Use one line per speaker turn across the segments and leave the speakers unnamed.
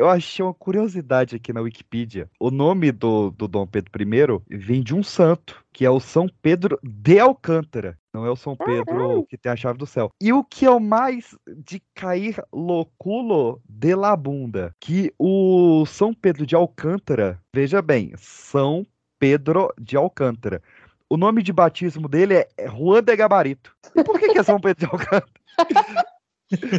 eu achei uma curiosidade aqui na Wikipedia. O nome do, do Dom Pedro I vem de um santo, que é o São Pedro de Alcântara. Não é o São Pedro que tem a chave do céu. E o que é o mais de cair loculo de la bunda? Que o São Pedro de Alcântara, veja bem, São Pedro de Alcântara. O nome de batismo dele é Juan de Gabarito. Por que, que é São Pedro de Alcântara?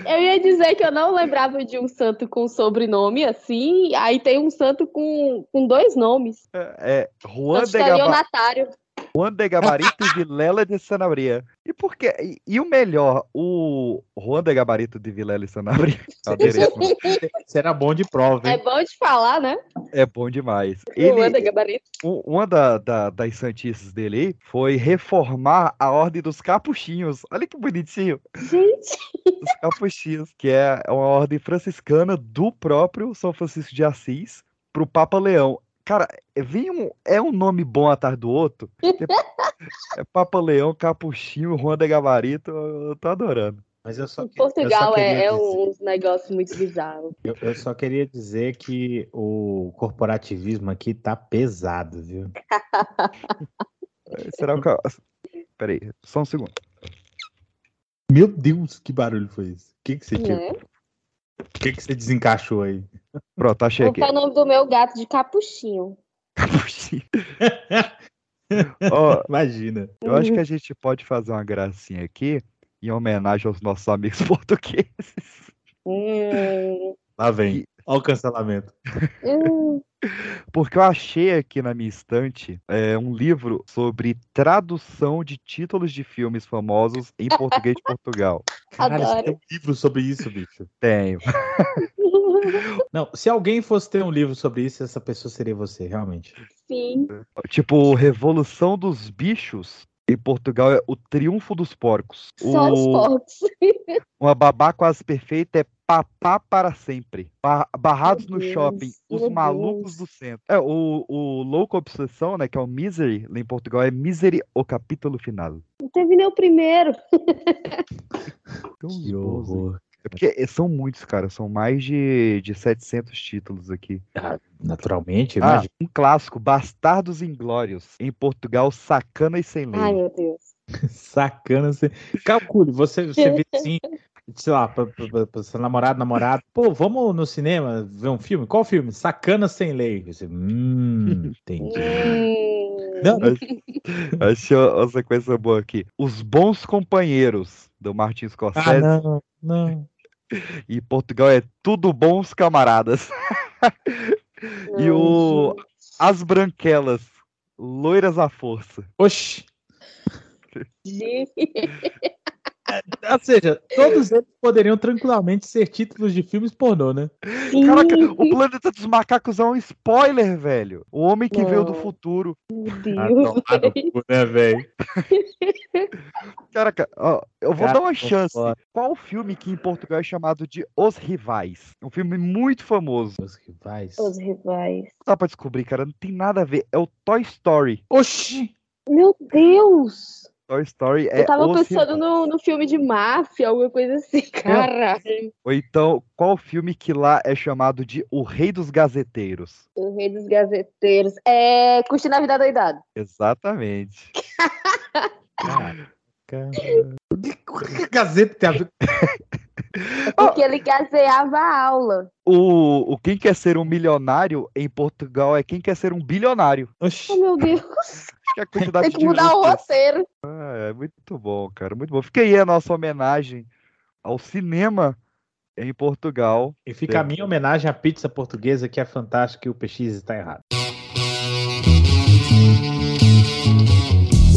Eu ia dizer que eu não lembrava de um santo com sobrenome assim, aí tem um santo com, com dois nomes.
É, é Juan de Gabarito. Juan de Gabarito de Vilela de Sanabria. E por quê? E, e, o melhor, o Juan de Gabarito de Vilela e Sanabria.
Será bom de prova,
hein? É bom de falar, né?
É bom demais. Ele,
Juan de Gabarito.
Uma da, da, das santices dele foi reformar a ordem dos capuchinhos. Olha que bonitinho.
Gente!
Os capuchinhos, que é uma ordem franciscana do próprio São Francisco de Assis para o Papa Leão. Cara, vem um, é um nome bom atrás do outro. é Papa Leão, Capuchinho, Juan de Gabarito. Eu tô adorando.
Mas eu só,
Portugal
eu só
é, é um negócio muito bizarro.
Eu, eu, só queria dizer que o corporativismo aqui tá pesado, viu?
Será que. Peraí, só um segundo.
Meu Deus, que barulho foi esse? O que, que você tinha? É? O que, que você desencaixou aí?
Pronto, achei
aqui. Qual é o nome do meu gato de Capuchinho?
Capuchinho.
oh, Imagina.
Eu acho que a gente pode fazer uma gracinha aqui em homenagem aos nossos amigos portugueses.
Hum.
Lá vem. Olha o cancelamento.
Hum.
Porque eu achei aqui na minha estante é, um livro sobre tradução de títulos de filmes famosos em português de Portugal.
Caralho, você tem um livro sobre isso, bicho?
Tenho.
Não, se alguém fosse ter um livro sobre isso, essa pessoa seria você, realmente.
Sim.
Tipo, Revolução dos Bichos em Portugal é o triunfo dos porcos.
Só o... os porcos.
Uma babá quase perfeita é papá para sempre. barrados no shopping, os malucos Deus. do centro. É, o, o Louco Obsessão, né, que é o Misery, lá em Portugal, é Misery, o capítulo final.
Não teve nem o primeiro.
que horror. É porque são muitos, cara. São mais de, de 700 títulos aqui.
Ah, naturalmente,
ah, Um clássico, Bastardos Inglórios. Em Portugal, Sacana e Sem Lei.
Ai, meu Deus.
Sacana sem... Calcule, você, você vê assim, sei lá, pra, pra, pra seu namorado, namorado, pô, vamos no cinema ver um filme? Qual filme? Sacana Sem Lei. Você, hum, entendi.
Hum.
Não. Achei uma sequência boa aqui. Os Bons Companheiros, do Martin Scorsese. Ah,
não, não.
E Portugal é tudo bons camaradas. e o As Branquelas, loiras à força.
Oxi. Ou seja, todos eles poderiam tranquilamente ser títulos de filmes pornô, né?
Caraca, o Planeta dos Macacos é um spoiler, velho. O Homem que veio do futuro.
Meu Deus.
Ah, não, né, velho?
Caraca, ó, eu vou Cara, dar uma chance. Qual filme que em Portugal é chamado de Os Rivais? Um filme muito famoso.
Os Rivais?
Os Rivais.
Dá pra descobrir, cara. Não tem nada a ver. É o Toy Story.
Oxi!
Meu Deus!
Toy Story é.
Eu tava pensando no, no filme de máfia, alguma coisa assim, caralho.
Ou então, qual filme que lá é chamado de O Rei dos Gazeteiros?
O Rei dos Gazeteiros. É Curtindo a Vida Doidado.
Exatamente.
Gazeta tem a ver.
Porque ele gazeava a aula.
O, o Quem Quer Ser um Milionário em Portugal é Quem Quer Ser um Bilionário.
Oxi. Oh, meu Deus.
Que a quantidade
Tem que mudar o roteiro.
Ah, é muito bom, cara. Muito bom. Fica aí a nossa homenagem ao cinema em Portugal.
E fica a minha homenagem à pizza portuguesa, que é fantástica e o PX está errado.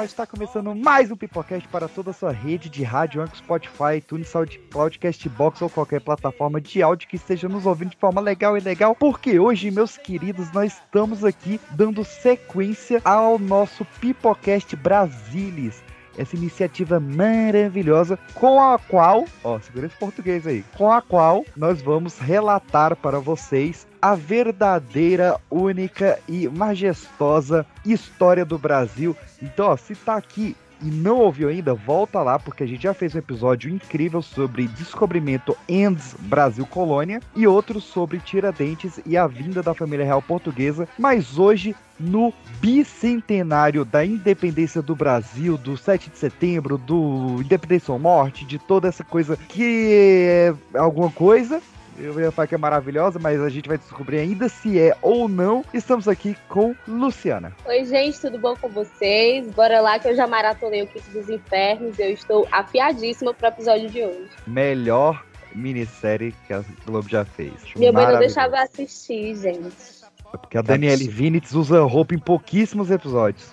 Mal, está começando mais um Pipocast para toda a sua rede de rádio, Anchor, Spotify, iTunes, SoundCloud, Castbox ou qualquer plataforma de áudio que esteja nos ouvindo de forma legal e legal, porque hoje, meus queridos, nós estamos aqui dando sequência ao nosso Pipocast Brasilis essa iniciativa maravilhosa com a qual, ó, segura esse português aí, com a qual nós vamos relatar para vocês a verdadeira, única e majestosa história do Brasil. Então, ó, se tá aqui e não ouviu ainda, volta lá, porque a gente já fez um episódio incrível sobre descobrimento Endes Brasil Colônia e outro sobre Tiradentes e a vinda da família real portuguesa. Mas hoje, no bicentenário da independência do Brasil, do 7 de setembro, do Independência ou Morte, de toda essa coisa que é alguma coisa, eu ia falar que é maravilhosa, mas a gente vai descobrir ainda se é ou não. Estamos aqui com Luciana.
Oi, gente, tudo bom com vocês? Bora lá que eu já maratonei o Kit dos Infernos e eu estou afiadíssima pro episódio de hoje.
Melhor minissérie que a Globo já fez.
Minha mãe não deixava eu assistir, gente.
É porque a Danielle Vinitz usa roupa em pouquíssimos episódios.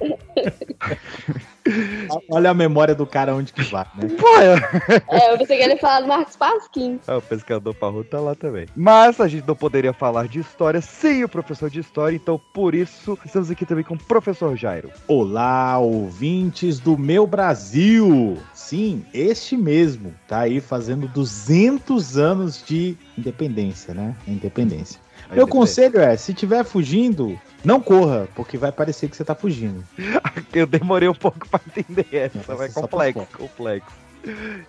Olha a memória do cara onde que vai, né?
É, eu pensei que ele ia falar do Marcos Pasquim.
É, o pescador parrudo tá lá também. Mas a gente não poderia falar de história sem o professor de história, então por isso estamos aqui também com o professor Jairo.
Olá, ouvintes do meu Brasil! Sim, este mesmo, tá aí fazendo 200 anos de independência, né? Independência. Meu conselho é, se tiver fugindo, não corra, porque vai parecer que você tá fugindo.
Eu demorei um pouco para entender essa, vai complexo, complexo.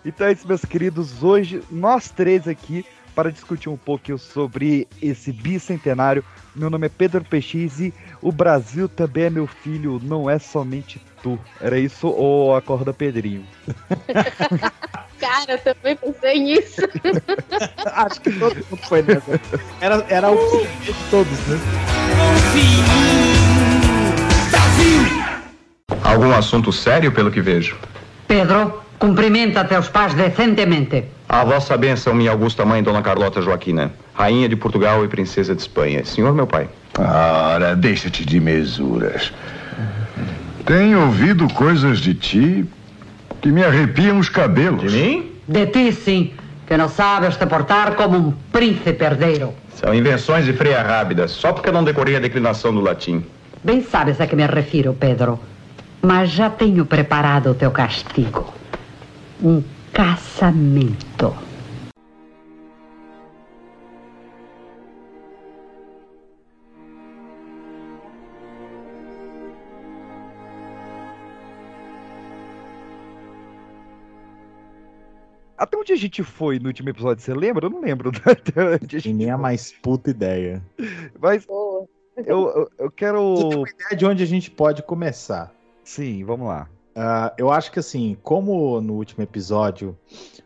Então é isso, meus queridos. Hoje, nós três aqui para discutir um pouquinho sobre esse bicentenário. Meu nome é Pedro PX e o Brasil também é meu filho, não é somente tu. Era isso ou acorda Pedrinho?
Cara, também pensei nisso.
Acho que todo mundo foi nessa. Era, era o de todos, né?
Algum assunto sério, pelo que vejo?
Pedro, cumprimenta teus pais decentemente.
A vossa bênção, minha augusta mãe, Dona Carlota Joaquina, rainha de Portugal e princesa de Espanha. Senhor, meu pai.
Ora, deixa-te de mesuras. Tenho ouvido coisas de ti que me arrepiam os cabelos.
De mim?
De ti, sim, que não sabes te portar como um príncipe herdeiro.
São invenções de Freia Rábida, só porque eu não decorei a declinação do latim.
Bem sabes a que me refiro, Pedro. Mas já tenho preparado o teu castigo. Um casamento.
Até onde a gente foi no último episódio, você lembra? Eu não lembro.
E nem a mais puta ideia.
Mas eu, eu, eu quero.
Você tem uma ideia de onde a gente pode começar?
Sim, vamos lá.
Uh, eu acho que assim, como no último episódio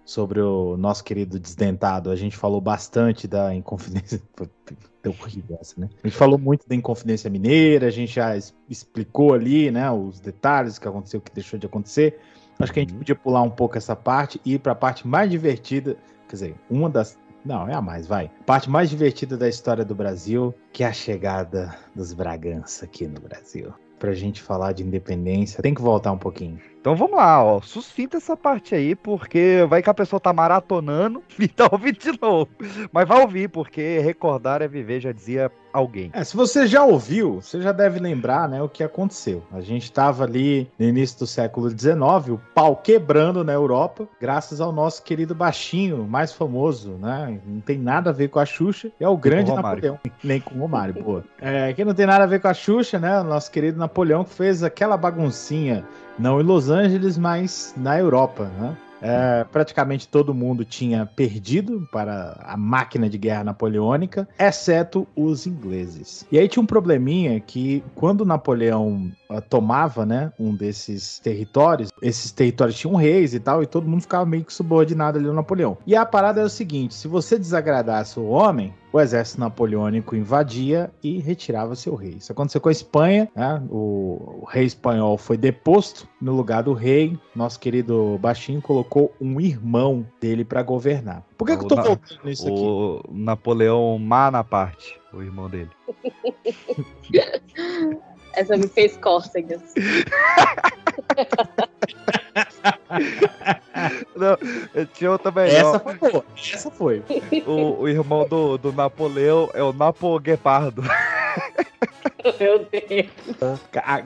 sobre o nosso querido desdentado, a gente falou bastante da Inconfidência. Deu horrível essa, né? A gente falou muito da Inconfidência Mineira, a gente já explicou ali, né, os detalhes que aconteceu, o que deixou de acontecer. Acho que a gente
Uhum.
podia pular um pouco essa parte e ir para a parte mais divertida, quer dizer, uma das. Não, é a mais, vai. Parte mais divertida da história do Brasil, que é a chegada dos Bragança aqui no Brasil. Pra gente falar de independência, tem que voltar um pouquinho.
Então vamos lá, ó. Suscinta essa parte aí, porque vai que a pessoa tá maratonando e tá ouvindo de novo. Mas vai ouvir, porque recordar é viver, já dizia alguém.
É, se você já ouviu, você já deve lembrar, né, o que aconteceu. A gente estava ali no início do século XIX, o pau quebrando na Europa, graças ao nosso querido baixinho, mais famoso, né? Não tem nada a ver com a Xuxa, é o grande
o.
Napoleão. Nem com o Romário, boa. É, que não tem nada a ver com a Xuxa, né? O nosso querido Napoleão que fez aquela baguncinha, não em Los Angeles, mas na Europa, né? É, praticamente todo mundo tinha perdido para a máquina de guerra napoleônica, exceto os ingleses. E aí tinha um probleminha que quando Napoleão ah, tomava, né, um desses territórios, esses territórios tinham reis e tal, e todo mundo ficava meio que subordinado ali ao Napoleão. E a parada era o seguinte: se você desagradasse o homem, o exército napoleônico invadia e retirava seu rei. Isso aconteceu com a Espanha, né? o, o rei espanhol foi deposto no lugar do rei. Nosso querido Baixinho colocou um irmão dele para governar. Por que, que eu tô voltando nisso aqui?
O Napoleão Má na parte, o irmão dele.
Essa me fez cócegas.
Não, tinha outra melhor.
Essa foi boa. Essa foi.
O, o irmão do, do Napoleão é o Napo Guepardo.
Meu Deus.
Ca-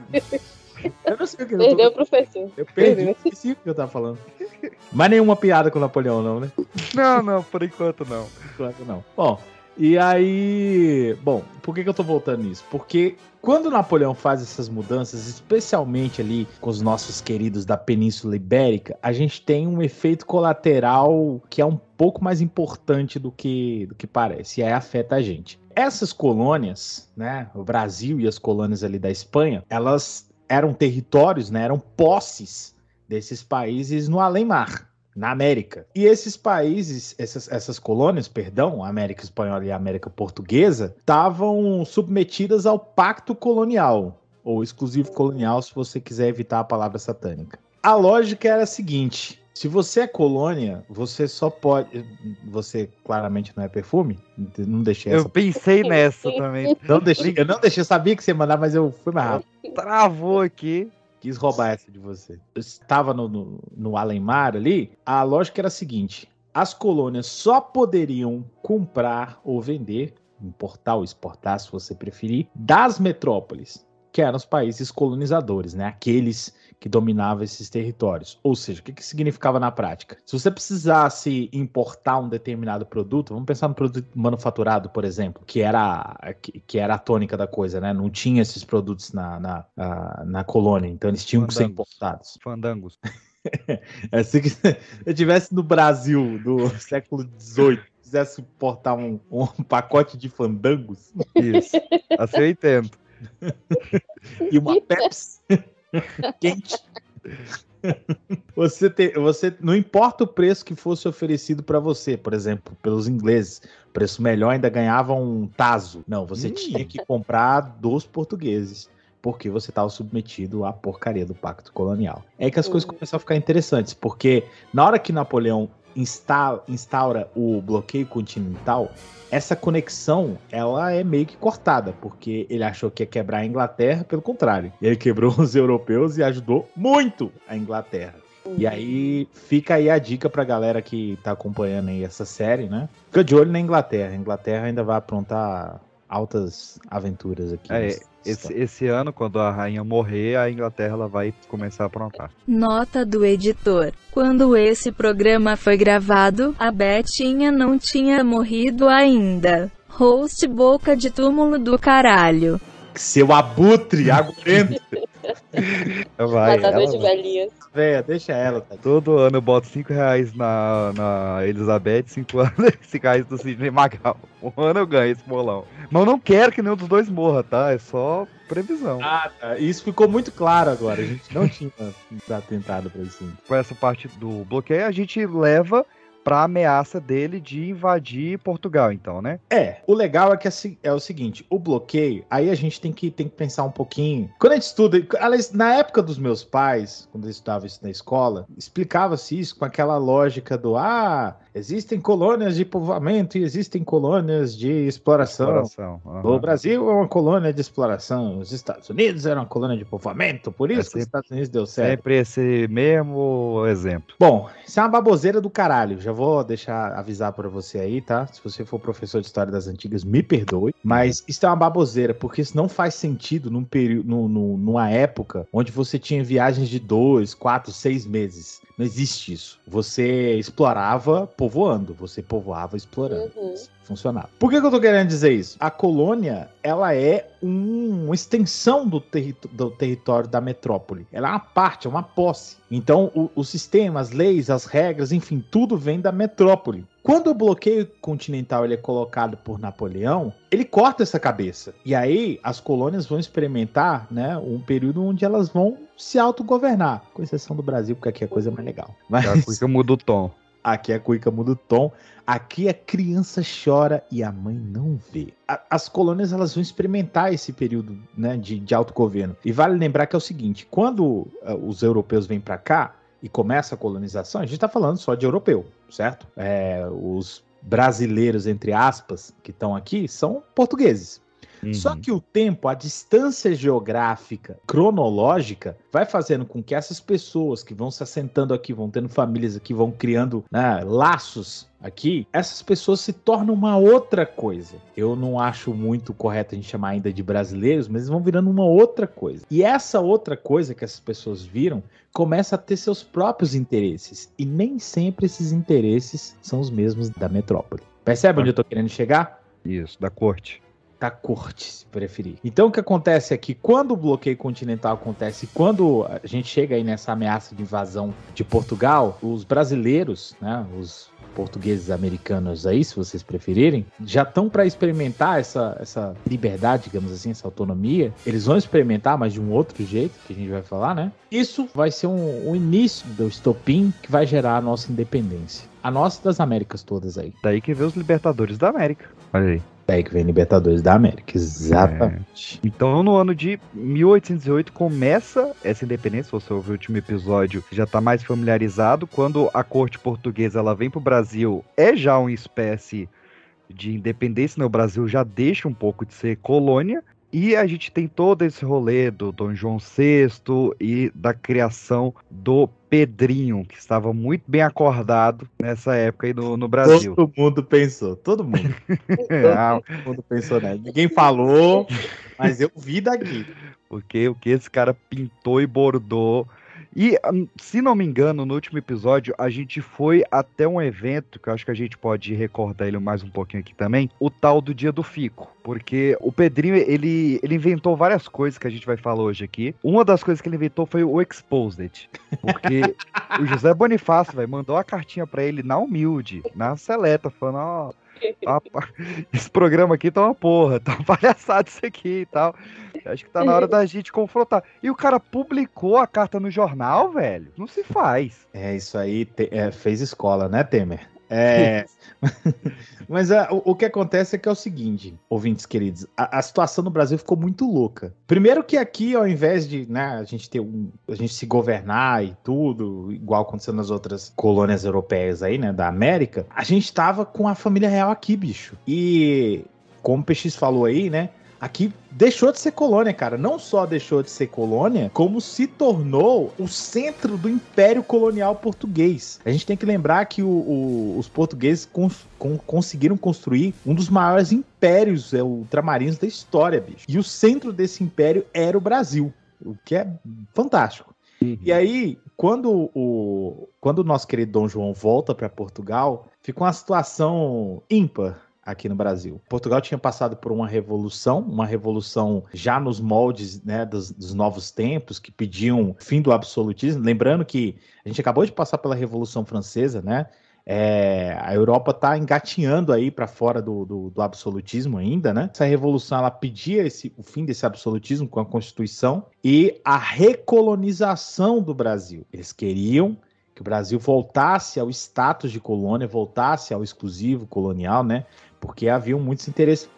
Eu não sei o que eu
Perdeu o
tô...
professor.
Eu perdi,
Perdeu.
esqueci o que eu tava falando. Mas nenhuma piada com o Napoleão, não, né?
Não, não, por enquanto não.
Claro que não. Bom, e aí. Bom, por que, que eu tô voltando nisso? Porque quando Napoleão faz essas mudanças, especialmente ali com os nossos queridos da Península Ibérica, a gente tem um efeito colateral que é um pouco mais importante do que, do que parece, e aí afeta a gente. Essas colônias, né, o Brasil e as colônias ali da Espanha, elas eram territórios, né, eram posses desses países no além-mar na América. E esses países, essas, essas colônias, perdão, América Espanhola e América Portuguesa, estavam submetidas ao pacto colonial, ou exclusivo colonial, se você quiser evitar a palavra satânica. A lógica era a seguinte. Se você é colônia, você só pode. Você claramente não é perfume? Não deixei essa.
Eu pensei nessa também.
Não deixei, eu não deixei, eu sabia que você ia mandar, mas eu fui mais rápido.
Travou aqui.
Quis roubar essa de você. Eu estava no, no, no ali. A lógica era a seguinte: as colônias só poderiam comprar ou vender, importar ou exportar, se você preferir, das metrópoles, que eram os países colonizadores, né? Aqueles que dominavam esses territórios. Ou seja, o que, que significava na prática? Se você precisasse importar um determinado produto, vamos pensar no produto manufaturado, por exemplo, que era, que, que era a tônica da coisa, né? Não tinha esses produtos na, na, na, na colônia, então eles tinham que ser
Fandangos.
importados.
Fandangos.
É, se eu tivesse no Brasil do século XVIII, quisesse importar um, um pacote de fandangos
Isso. Assim entendo.
E uma Pepsi quente. Você, te, você não importa o preço que fosse oferecido para você, por exemplo, pelos ingleses, preço melhor ainda ganhava um taso. Não, você
Hum.
tinha que comprar dos portugueses, porque você estava submetido à porcaria do pacto colonial. É aí que as coisas
Uhum.
começam a ficar interessantes, porque na hora que Napoleão insta- instaura o bloqueio continental, essa conexão ela é meio que cortada, porque ele achou que ia quebrar a Inglaterra, pelo contrário. Ele quebrou os europeus e ajudou muito a Inglaterra. E aí fica aí a dica pra galera que tá acompanhando aí essa série, né? Fica de olho na Inglaterra. A Inglaterra ainda vai aprontar altas aventuras aqui.
É, esse,
história.
esse ano, quando a rainha morrer, a Inglaterra ela vai começar a aprontar.
Nota do editor. Quando esse programa foi gravado, a Betinha não tinha morrido ainda. Host boca de túmulo do caralho.
Seu abutre, agorento.
Vai,
Matador
ela
de
vai.
velhinhas.
Véia, deixa ela. Tá?
Todo ano eu boto 5 reais na, na Elizabeth, 5 anos 5 reais do Sidney Magal. Um ano eu ganho esse bolão. Mas eu não quero que nenhum dos dois morra, tá? É só previsão.
Ah, tá. Isso ficou muito claro agora. A gente não tinha atentado pra isso.
Com essa parte do bloqueio, a gente leva pra ameaça dele de invadir Portugal, então, né?
É, o legal é que assim, é o seguinte, o bloqueio, aí a gente tem que, tem que pensar um pouquinho. Quando a gente estuda, na época dos meus pais, quando eu estudava isso na escola, explicava-se isso com aquela lógica do ah, existem colônias de povoamento e existem colônias de exploração.
Exploração. aham.
O Brasil é uma colônia de exploração, os Estados Unidos eram uma colônia de povoamento, por isso
É
que os
sempre-
Estados Unidos deu certo.
Sempre esse mesmo exemplo.
Bom, isso é uma baboseira do caralho. Já vou deixar avisar pra você aí, tá? Se você for professor de história das antigas, me perdoe. Mas isso é uma baboseira, porque isso não faz sentido num período, num- num- numa época onde você tinha viagens de dois, quatro, seis meses. Não existe isso. Você explorava povoando, você povoava explorando.
Uhum.
Funcionava. Por que, que eu tô querendo dizer isso? A colônia, ela é um- uma extensão do, terri- do território da metrópole. Ela é uma parte, é uma posse. Então, o, o sistema, as leis, as regras, enfim, tudo vem da metrópole. Quando o bloqueio continental ele é colocado por Napoleão, ele corta essa cabeça. E aí as colônias vão experimentar né, um período onde elas vão se autogovernar. Com exceção do Brasil, porque aqui a coisa é mais legal. Mas...
Já que muda o tom.
Aqui a cuica muda o tom. Aqui a criança chora e a mãe não vê. A- as colônias elas vão experimentar esse período né, de, de autogoverno. E vale lembrar que é o seguinte: quando eh, os europeus vêm para cá e começa a colonização, a gente está falando só de europeu, certo? É, os brasileiros, entre aspas, que estão aqui, são portugueses.
Uhum.
Só que o tempo, a distância geográfica, cronológica, vai fazendo com que essas pessoas que vão se assentando aqui, vão tendo famílias aqui, vão criando né, laços aqui, essas pessoas se tornam uma outra coisa. Eu não acho muito correto a gente chamar ainda de brasileiros, mas eles vão virando uma outra coisa. E essa outra coisa que essas pessoas viram começa a ter seus próprios interesses. E nem sempre esses interesses são os mesmos da metrópole. Percebe onde eu tô querendo chegar?
Isso, da corte.
Da corte, se preferir. Então o que acontece é que quando o bloqueio continental acontece, quando a gente chega aí nessa ameaça de invasão de Portugal, os brasileiros, né, os portugueses americanos aí, se vocês preferirem, já estão para experimentar essa, essa liberdade, digamos assim, essa autonomia. Eles vão experimentar, mas de um outro jeito, que a gente vai falar, né? Isso vai ser um, um início do estopim que vai gerar a nossa independência. A nossa das Américas todas aí.
Daí que vê os Libertadores da América. Olha aí.
Daí que vem Libertadores da América, exatamente.
Então, no ano de 1808 começa essa independência. Você ouvir o último episódio, já está mais familiarizado. Quando a corte portuguesa ela vem para o Brasil, é já uma espécie de independência. Né? O Brasil já deixa um pouco de ser colônia. E a gente tem todo esse rolê do Dom João VI e da criação do Pedrinho, que estava muito bem acordado nessa época aí no, no Brasil.
Todo mundo pensou, todo mundo.
Ah,
todo mundo pensou, né? Ninguém falou, mas eu vi daqui.
Porque o que esse cara pintou e bordou. E, hum, se não me engano, no último episódio, a gente foi até um evento, que eu acho que a gente pode recordar ele mais um pouquinho aqui também, o tal do Dia do Fico. Porque o Pedrinho, ele, ele inventou várias coisas que a gente vai falar hoje aqui. Uma das coisas que ele inventou foi o Exposed. Porque o José Bonifácio, velho, mandou a cartinha pra ele na humilde, na seleta, falando, ó... tá uma- esse programa aqui tá uma porra, tá uma palhaçada isso aqui e tal. Acho que tá na hora da gente confrontar. E o cara publicou a carta no jornal, velho. Não se faz.
É, isso aí te- é, fez escola, né, Temer? É. Mas é, o, o que acontece é que é o seguinte, ouvintes queridos, a, a situação no Brasil ficou muito louca. Primeiro que aqui, ao invés de né, a gente ter um. a gente se governar e tudo, igual aconteceu nas outras colônias europeias aí, né, da América, a gente tava com a família real aqui, bicho. E como o PX falou aí, né? Aqui deixou de ser colônia, cara. Não só deixou de ser colônia, como se tornou o centro do Império Colonial Português. A gente tem que lembrar que o- o- os portugueses cons- con- conseguiram construir um dos maiores impérios é, ultramarinos da história, bicho. E o centro desse império era o Brasil, o que é fantástico. E aí, quando o, quando o nosso querido Dom João volta para Portugal, fica uma situação ímpar aqui no Brasil. Portugal tinha passado por uma revolução, uma revolução já nos moldes né, dos, dos novos tempos, que pediam fim do absolutismo. Lembrando que a gente acabou de passar pela Revolução Francesa, né? É, a Europa está engatinhando aí para fora do, do, do absolutismo ainda, né? Essa revolução ela pedia esse, o fim desse absolutismo com a Constituição e a recolonização do Brasil. Eles queriam que o Brasil voltasse ao status de colônia, voltasse ao exclusivo colonial, né? Porque havia muitos interesses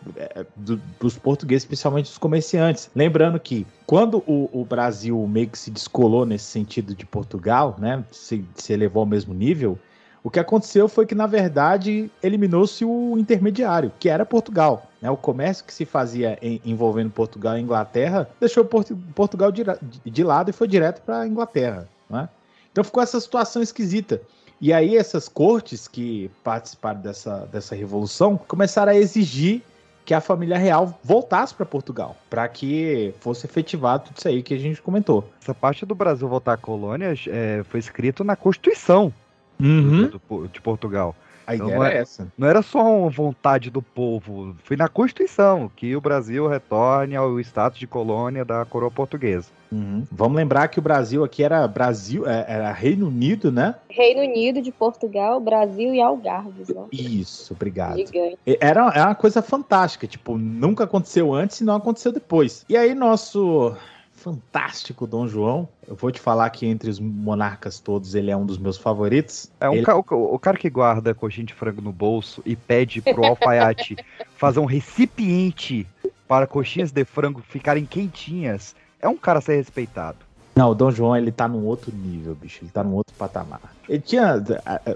do- dos portugueses, especialmente dos comerciantes. Lembrando que quando o, o Brasil meio que se descolou nesse sentido de Portugal, né? Se, se elevou ao mesmo nível, o que aconteceu foi que, na verdade, eliminou-se o intermediário, que era Portugal. Né? O comércio que se fazia em- envolvendo Portugal e Inglaterra deixou Portu- Portugal de, de lado e foi direto para a Inglaterra. Né? Então ficou essa situação esquisita. E aí essas cortes que participaram dessa, dessa revolução começaram a exigir que a família real voltasse para Portugal, para que fosse efetivado tudo isso aí que a gente comentou.
Essa parte do Brasil voltar a colônias é, foi escrito na Constituição
Uhum.
do- do- de Portugal.
A
Então
ideia
não
era
é-
essa.
Não era só uma vontade do povo, foi na Constituição que o Brasil retorne ao status de colônia da coroa portuguesa.
Uhum. Vamos lembrar que o Brasil aqui era Brasil, é, era Reino Unido, né?
Reino Unido de Portugal, Brasil e Algarves, né?
Isso, obrigado.
Gigante.
Era, era uma coisa fantástica, tipo, nunca aconteceu antes e não aconteceu depois. E aí, nosso fantástico Dom João, eu vou te falar que entre os monarcas todos, ele é um dos meus favoritos.
É um
Ele-
ca- o, o cara que guarda coxinha de frango no bolso e pede pro alfaiate fazer um recipiente para coxinhas de frango ficarem quentinhas, é um cara a ser respeitado.
Não, o Dom João, ele tá num outro nível, bicho. Ele tá num outro patamar. Ele tinha.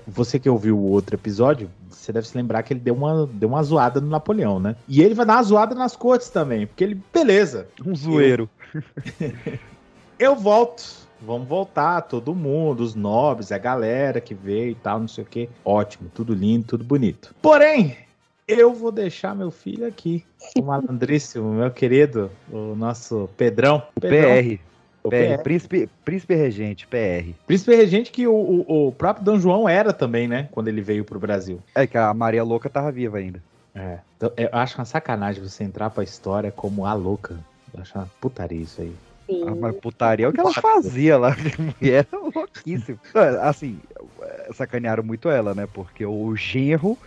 Você que ouviu o outro episódio, você deve se lembrar que ele deu uma, deu uma zoada no Napoleão, né? E ele vai dar uma zoada nas cortes também, porque ele. Beleza.
Um zoeiro.
Eu, volto. Vamos voltar, todo mundo, os nobres, a galera que veio e tal, não sei o quê. Ótimo, tudo lindo, tudo bonito. Porém, eu vou deixar meu filho aqui. O malandríssimo, meu querido, o nosso Pedrão. Pedrão.
PR.
O
PR, Príncipe, Príncipe Regente, PR.
Príncipe Regente que o, o, o próprio Dom João era também, né? Quando ele veio pro Brasil.
É que a Maria Louca tava viva ainda.
É. Então, eu acho uma sacanagem você entrar pra história como a louca. Uma putaria isso aí.
Sim.
Ah, mas putaria é o que ela fazia lá. A mulher era louquíssima. Assim, sacanearam muito ela, né? Porque o genro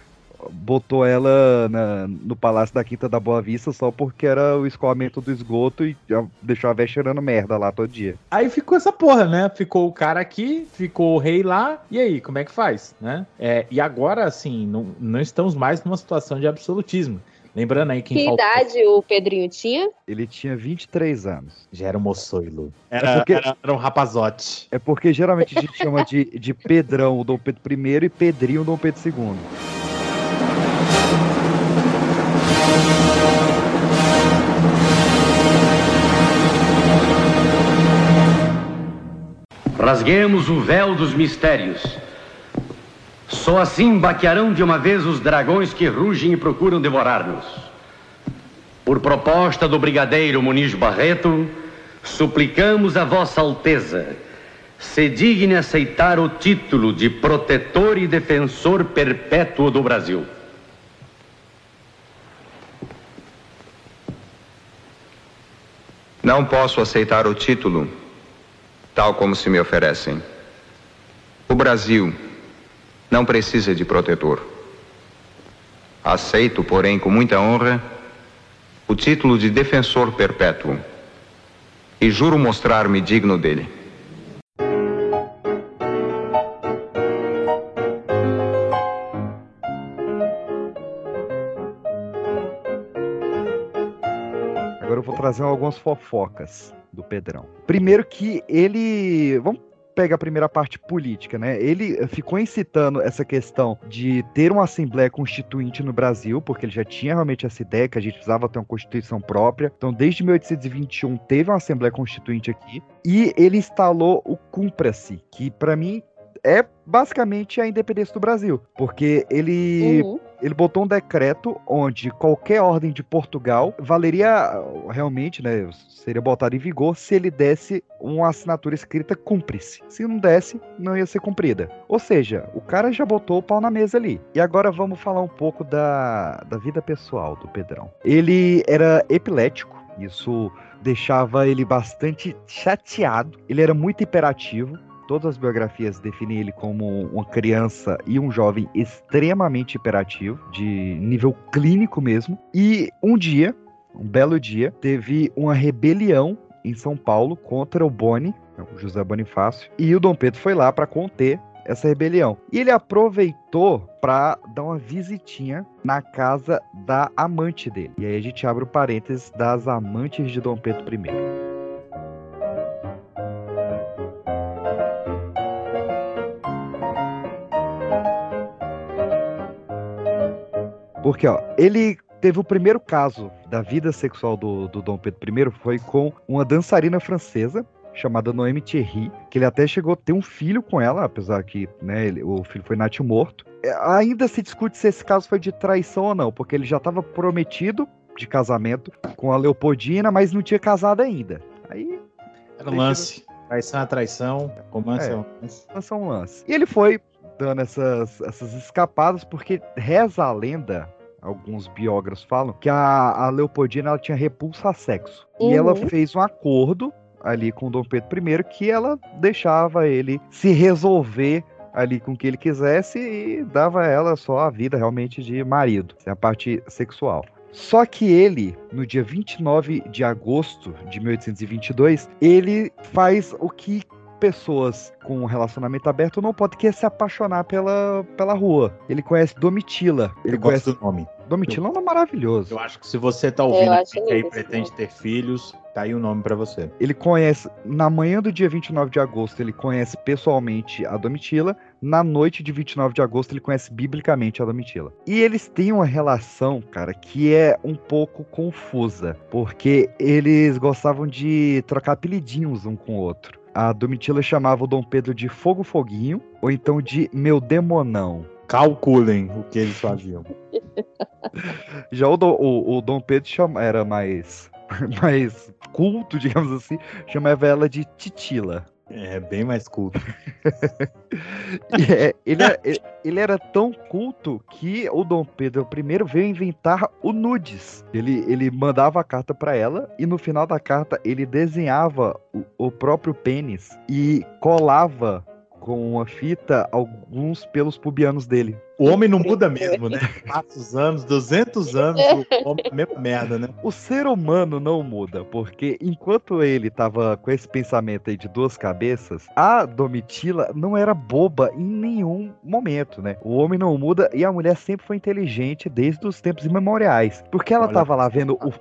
botou ela na- no Palácio da Quinta da Boa Vista só porque era o escoamento do esgoto e já deixou a véia cheirando merda lá todo dia.
Aí ficou essa porra, né? Ficou o cara aqui, ficou o rei lá, e aí, como é que faz, né? É, e agora, assim, não, não estamos mais numa situação de absolutismo. Lembrando aí quem
Que
faltou-
idade o Pedrinho tinha?
Ele tinha 23 anos.
Já era um moçoilo.
É
Era,
porque-
era, era um rapazote.
É porque geralmente a gente chama de, de Pedrão o Dom Pedro I e Pedrinho o Dom Pedro II.
Rasguemos o véu dos mistérios. Só assim baquearão de uma vez os dragões que rugem e procuram devorar-nos. Por proposta do brigadeiro Muniz Barreto, suplicamos a Vossa Alteza se digne aceitar o título de protetor e defensor perpétuo do Brasil.
Não posso aceitar o título tal como se me oferecem. O Brasil não precisa de protetor. Aceito, porém, com muita honra, o título de defensor perpétuo e juro mostrar-me digno dele.
Agora eu vou trazer algumas fofocas do Pedrão. Primeiro que ele. Vamos pegar a primeira parte política, né? Ele ficou incitando essa questão de ter uma Assembleia Constituinte no Brasil, porque ele já tinha realmente essa ideia que a gente precisava ter uma Constituição própria. Então, desde 1821 teve uma Assembleia Constituinte aqui. E ele instalou o Cumpra-se, que para mim é basicamente a independência do Brasil. Porque ele
Uhum.
Ele botou um decreto onde qualquer ordem de Portugal valeria realmente, né, seria botado em vigor se ele desse uma assinatura escrita cúmplice. Se não desse, não ia ser cumprida. Ou seja, o cara já botou o pau na mesa ali. E agora vamos falar um pouco da, da vida pessoal do Pedrão. Ele era epilético, isso deixava ele bastante chateado. Ele era muito hiperativo. Todas as biografias definem ele como uma criança e um jovem extremamente hiperativo, de nível clínico mesmo. E um dia, um belo dia, teve uma rebelião em São Paulo contra o Boni, o José Bonifácio, e o Dom Pedro foi lá para conter essa rebelião. E ele aproveitou para dar uma visitinha na casa da amante dele. E aí a gente abre o parênteses das amantes de Dom Pedro I. Porque, ó, ele teve o primeiro caso da vida sexual do, do Dom Pedro I foi com uma dançarina francesa chamada Noemi Thierry, que ele até chegou a ter um filho com ela, apesar que né, ele- o filho foi natimorto. É, Ainda se discute se esse caso foi de traição ou não, porque ele já estava prometido de casamento com a Leopoldina, mas não tinha casado ainda. Aí
Era um lance. Traição é traição, romance é,
É.
romance.
lança um lance. E ele foi dando essas, essas escapadas, porque reza a lenda, alguns biógrafos falam, que a, a Leopoldina ela tinha repulsa a sexo. E
Uhum.
ela fez um acordo ali com o Dom Pedro I que ela deixava ele se resolver ali com o que ele quisesse e dava a ela só a vida realmente de marido, a parte sexual. Só que ele, no dia 29 de agosto de 1822, ele faz o que pessoas com um relacionamento aberto não podem querer se apaixonar pela, pela rua. Ele conhece Domitila. Ele
Eu
conhece.
do nome.
Domitila é um nome maravilhoso.
Eu acho que se você tá ouvindo e
esse
pretende ter filhos, tá aí o nome pra você.
Ele conhece. Na manhã do dia 29 de agosto, ele conhece pessoalmente a Domitila. Na noite de 29 de agosto, ele conhece biblicamente a Domitila. E eles têm uma relação, cara, que é um pouco confusa. Porque eles gostavam de trocar apelidinhos um com o outro. A Domitila chamava o Dom Pedro de Fogo Foguinho, ou então de Meu Demonão.
Calculem o que eles faziam.
Já o, Dom- o- o Dom Pedro chama- era mais, mais culto, digamos assim, chamava ela de Titila.
É bem mais culto.
É, ele, é- ele- era tão culto que o Dom Pedro I veio inventar o nudes. Ele, ele mandava a carta pra ela e no final da carta ele desenhava o, o próprio pênis e colava com uma fita alguns pelos pubianos dele.
O homem não muda mesmo, né? Passa os anos, 200 anos, o homem é a mesma merda, né?
O ser humano não muda, porque enquanto ele tava com esse pensamento aí de duas cabeças, a Domitila não era boba em nenhum momento, né? O homem não muda e a mulher sempre foi inteligente desde os tempos imemoriais. Porque ela
Olha
tava lá vendo o,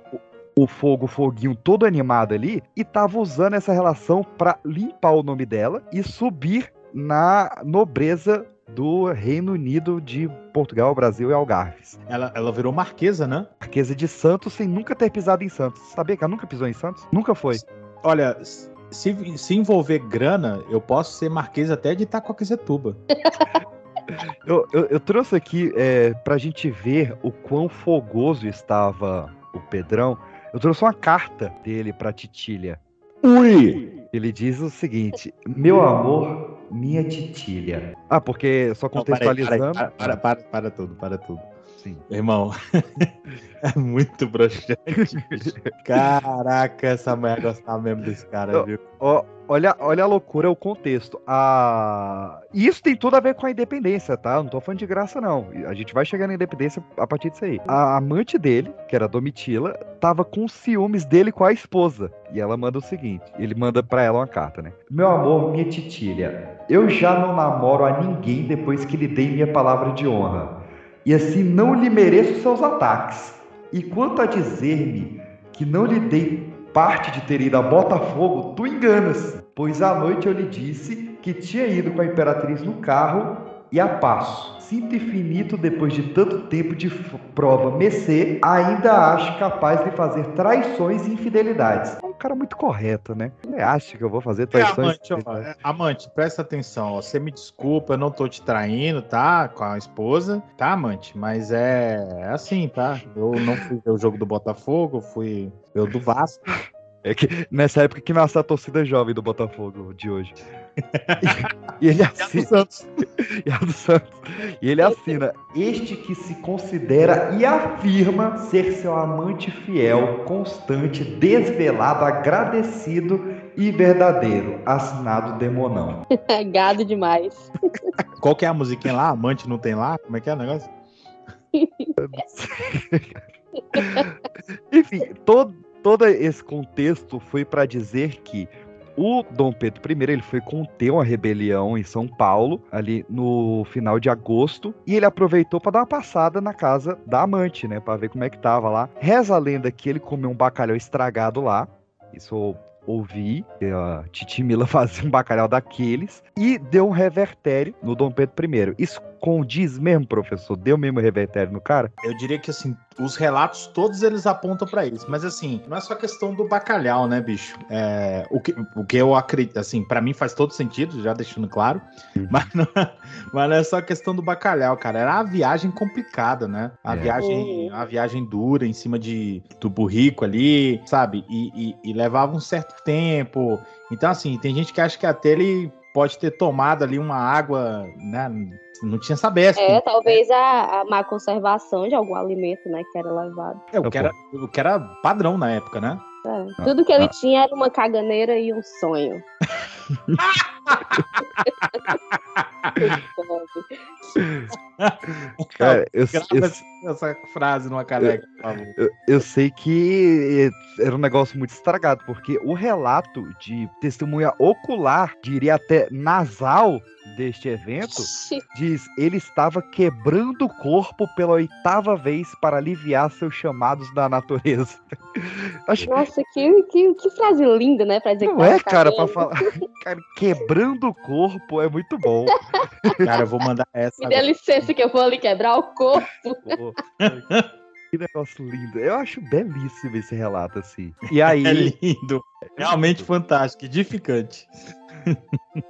o fogo, o foguinho todo animado ali e tava usando essa relação pra limpar o nome dela e subir na nobreza do Reino Unido de Portugal, Brasil e Algarves.
Ela, ela virou marquesa, né?
Marquesa de Santos sem nunca ter pisado em Santos. Sabia que ela nunca pisou em Santos? Nunca foi.
Olha, se, se envolver grana, eu posso ser marquesa até de Itacoaquecetuba.
Eu, eu, eu trouxe aqui é, pra gente ver o quão fogoso estava o Pedrão. Eu trouxe uma carta dele pra Titília.
Ui!
Ele diz o seguinte: Meu amor, minha Titília. Ah, porque só
Não, peraí, peraí,
contextualizando.
para, para, para, para tudo, para tudo.
Sim.
Irmão, é muito broxante. Caraca, essa mulher gostava mesmo desse cara, viu?
Ó, olha, olha a loucura, o contexto. A... Isso tem tudo a ver com a independência, tá? Eu não tô falando de graça, não. A gente vai chegar na independência a partir disso aí. A amante dele, que era a Domitila, tava com ciúmes dele com a esposa. E ela manda o seguinte: ele manda pra ela uma carta, né? Meu amor, minha titilha, eu já não namoro a ninguém depois que lhe dei minha palavra de honra. E assim não lhe mereço seus ataques. E quanto a dizer-me que não lhe dei parte de ter ido a Botafogo, tu enganas, pois à noite eu lhe disse que tinha ido com a Imperatriz no carro e a passo. Sinto infinito depois de tanto tempo de prova mercê, ainda acho capaz de fazer traições e infidelidades. É um cara muito correto, né? Você acha que eu vou fazer
É,
traições? e
amante, ó, é, amante, presta atenção. ó, Você me desculpa, eu não tô te traindo, tá? Com a esposa, tá, amante? Mas é, é assim, tá? Eu não fui ver o jogo do Botafogo, fui ver o do Vasco.
É que nessa época que nasceu a torcida jovem do Botafogo de hoje. e ele
E a do
assina.
Santos.
e a do Santos. E ele assina: Este que se considera e afirma ser seu amante fiel, constante, desvelado, agradecido e verdadeiro. Assinado Demonão.
Gado demais.
Qual que é a musiquinha lá? Amante não tem lá? Como é que é o negócio?
Enfim, todo, todo esse contexto foi para dizer que o Dom Pedro I ele foi conter uma rebelião em São Paulo, ali no final de agosto, e ele aproveitou para dar uma passada na casa da amante, né, para ver como é que tava lá. Reza a lenda que ele comeu um bacalhau estragado lá. Isso ouvi, que a Titi Mila fazia um bacalhau daqueles, e deu um revertério no Dom Pedro I. Isso condiz mesmo, professor? Deu mesmo revertério no cara?
Eu diria que assim, os relatos todos eles apontam pra isso, mas assim, não é só questão do bacalhau, né, bicho? É, o, que, o que eu acredito, assim, pra mim faz todo sentido, já deixando claro, mas não, mas não é só questão do bacalhau, cara. Era a viagem complicada, né? A
É.
viagem, a viagem dura em cima de do burrico ali, sabe? E, e- e levava um certo tempo. Então, assim, tem gente que acha que até ele pode ter tomado ali uma água, né? Não tinha Sabesp.
É, talvez a, a má conservação de algum alimento, né, que era levado.
É, o que, era, o que era padrão na época, né?
É. Tudo que ele tinha era uma caganeira e um sonho.
Cara, eu, eu-
essa- frase numa caneca, por favor.
Eu, eu sei que era um negócio muito estragado, porque o relato de testemunha ocular, diria até nasal, deste evento, diz ele estava quebrando o corpo pela oitava vez para aliviar seus chamados da natureza. Acho...
Nossa, que, que, que frase linda, né? Pra dizer
Não
que
é,
tava
cara, pra
cagando.
falar. Cara, quebrando o corpo é muito bom.
Cara, eu vou mandar essa.
Me dê licença que eu vou ali quebrar o corpo.
Pô, Que negócio lindo. Eu acho belíssimo esse relato, assim. E aí,
É lindo. Realmente fantástico, edificante.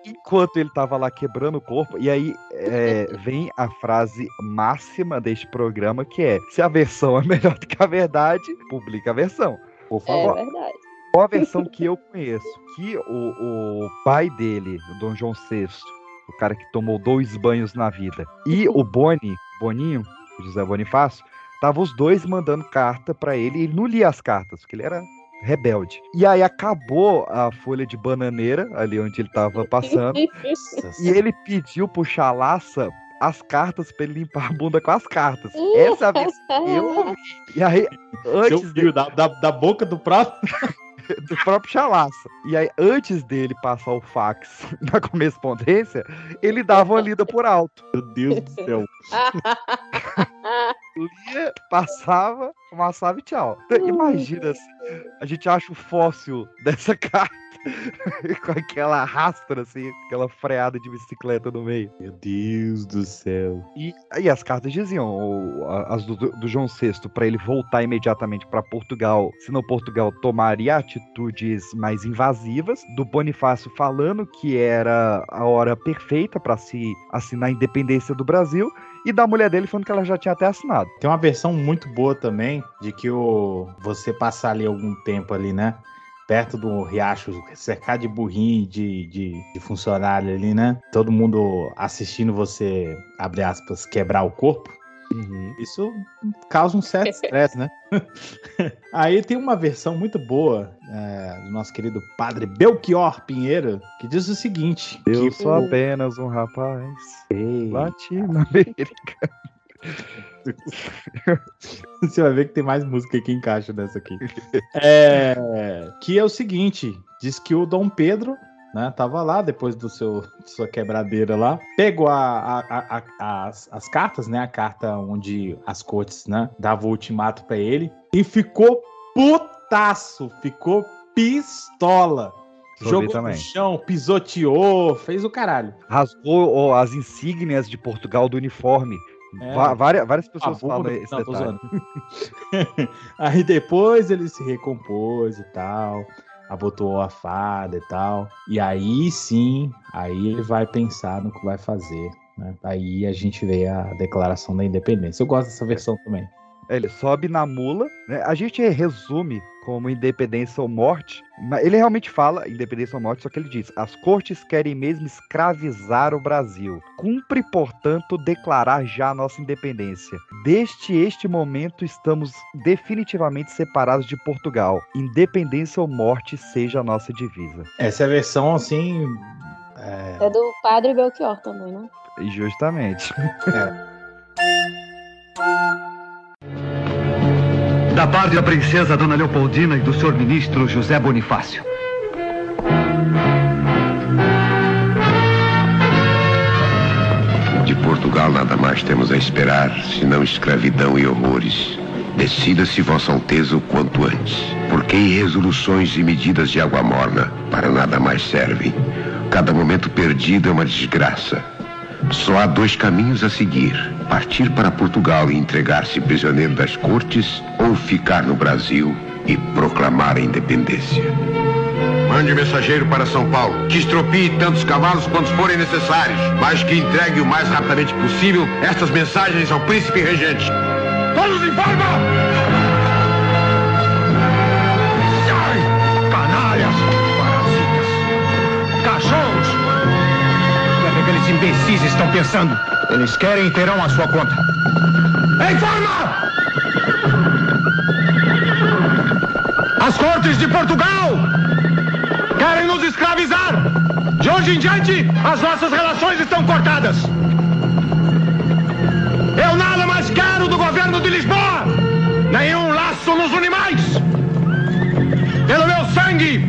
enquanto ele tava lá quebrando o corpo, e aí é, vem a frase máxima deste programa, que é: se a versão é melhor do que a verdade, publica a versão. Por
É
favor.
verdade.
Qual a versão que eu conheço? Que o, o pai dele, o Dom João VI, o cara que tomou dois banhos na vida, e o Boni, Boninho, o José Bonifácio, estavam os dois mandando carta pra ele e ele não lia as cartas, porque ele era rebelde. E aí acabou a folha de bananeira, ali onde ele tava passando, e ele pediu pro Chalaça as cartas pra ele limpar a bunda com as cartas. Essa é a que eu ouvi. E aí, antes
da, da, da boca do próprio.
do próprio Chalaça. E aí, antes dele passar o fax na correspondência, ele dava uma lida por alto.
Meu Deus do céu.
Lia, passava, amassava e tchau. Então, imagina se a gente acha o fóssil dessa carta com aquela rastra, assim, aquela freada de bicicleta no meio.
Meu Deus do céu.
E aí as cartas diziam, o- a- as do, do João VI, para ele voltar imediatamente para Portugal, senão Portugal tomaria atitudes mais invasivas, do Bonifácio falando que era a hora perfeita para se assinar a independência do Brasil, e da mulher dele falando que ela já tinha até assinado.
Tem uma versão muito boa também de que o você passar ali algum tempo ali, né? Perto do riacho, cercado de burrinho, de, de, de funcionário ali, né? Todo mundo assistindo você, abre aspas, quebrar o corpo. Isso causa um certo estresse, né? Aí tem uma versão muito boa é, do nosso querido padre Belchior Pinheiro, que diz o seguinte:
Eu
que
sou
o-
apenas um rapaz
Ei,
latino-americano.
Você vai ver que tem mais música que encaixa nessa aqui. É, que é o seguinte: diz que o Dom Pedro, né, tava lá depois do seu sua quebradeira lá, pegou a, a- a- as, as cartas, né, a carta onde as cortes, né, davam o ultimato pra ele e ficou putaço, ficou pistola. Jogou
também.
no chão, pisoteou, fez o caralho.
Rasgou ó, as insígnias de Portugal do uniforme.
É.
Várias, várias pessoas
A bunda-
falam esse
não,
detalhe.
Aí depois ele se recompôs e tal, abotoou a fada e tal. E aí sim, aí ele vai pensar no que vai fazer. Né? Aí a gente vê a declaração da independência. Eu gosto dessa versão também.
É, Ele sobe na mula, né? A gente resume como independência ou morte, mas ele realmente fala independência ou morte, só que ele diz: as cortes querem mesmo escravizar o Brasil. Cumpre, portanto, declarar já a nossa independência. Desde este momento estamos definitivamente separados de Portugal. Independência ou morte seja a nossa divisa.
Essa é a versão assim. é,
É do padre Belchior também, né?
E Justamente.
Da parte da princesa Dona Leopoldina e do senhor ministro José Bonifácio.
De Portugal nada mais temos a esperar, senão escravidão e horrores. Decida-se, Vossa Alteza, o quanto antes. Porque resoluções e medidas de água morna para nada mais servem. Cada momento perdido é uma desgraça. Só há dois caminhos a seguir: partir para Portugal e entregar-se prisioneiro das cortes, ou ficar no Brasil e proclamar a independência.
Mande mensageiro para São Paulo, que estropie tantos cavalos quantos forem necessários, mas que entregue o mais rapidamente possível estas mensagens ao príncipe regente. Todos em forma!
Imbecis estão pensando? Eles querem e terão a sua conta. Em forma! As cortes de Portugal querem nos escravizar! De hoje em diante, as nossas relações estão cortadas! Eu nada mais quero do governo
de Lisboa! Nenhum laço nos une mais! Pelo meu sangue,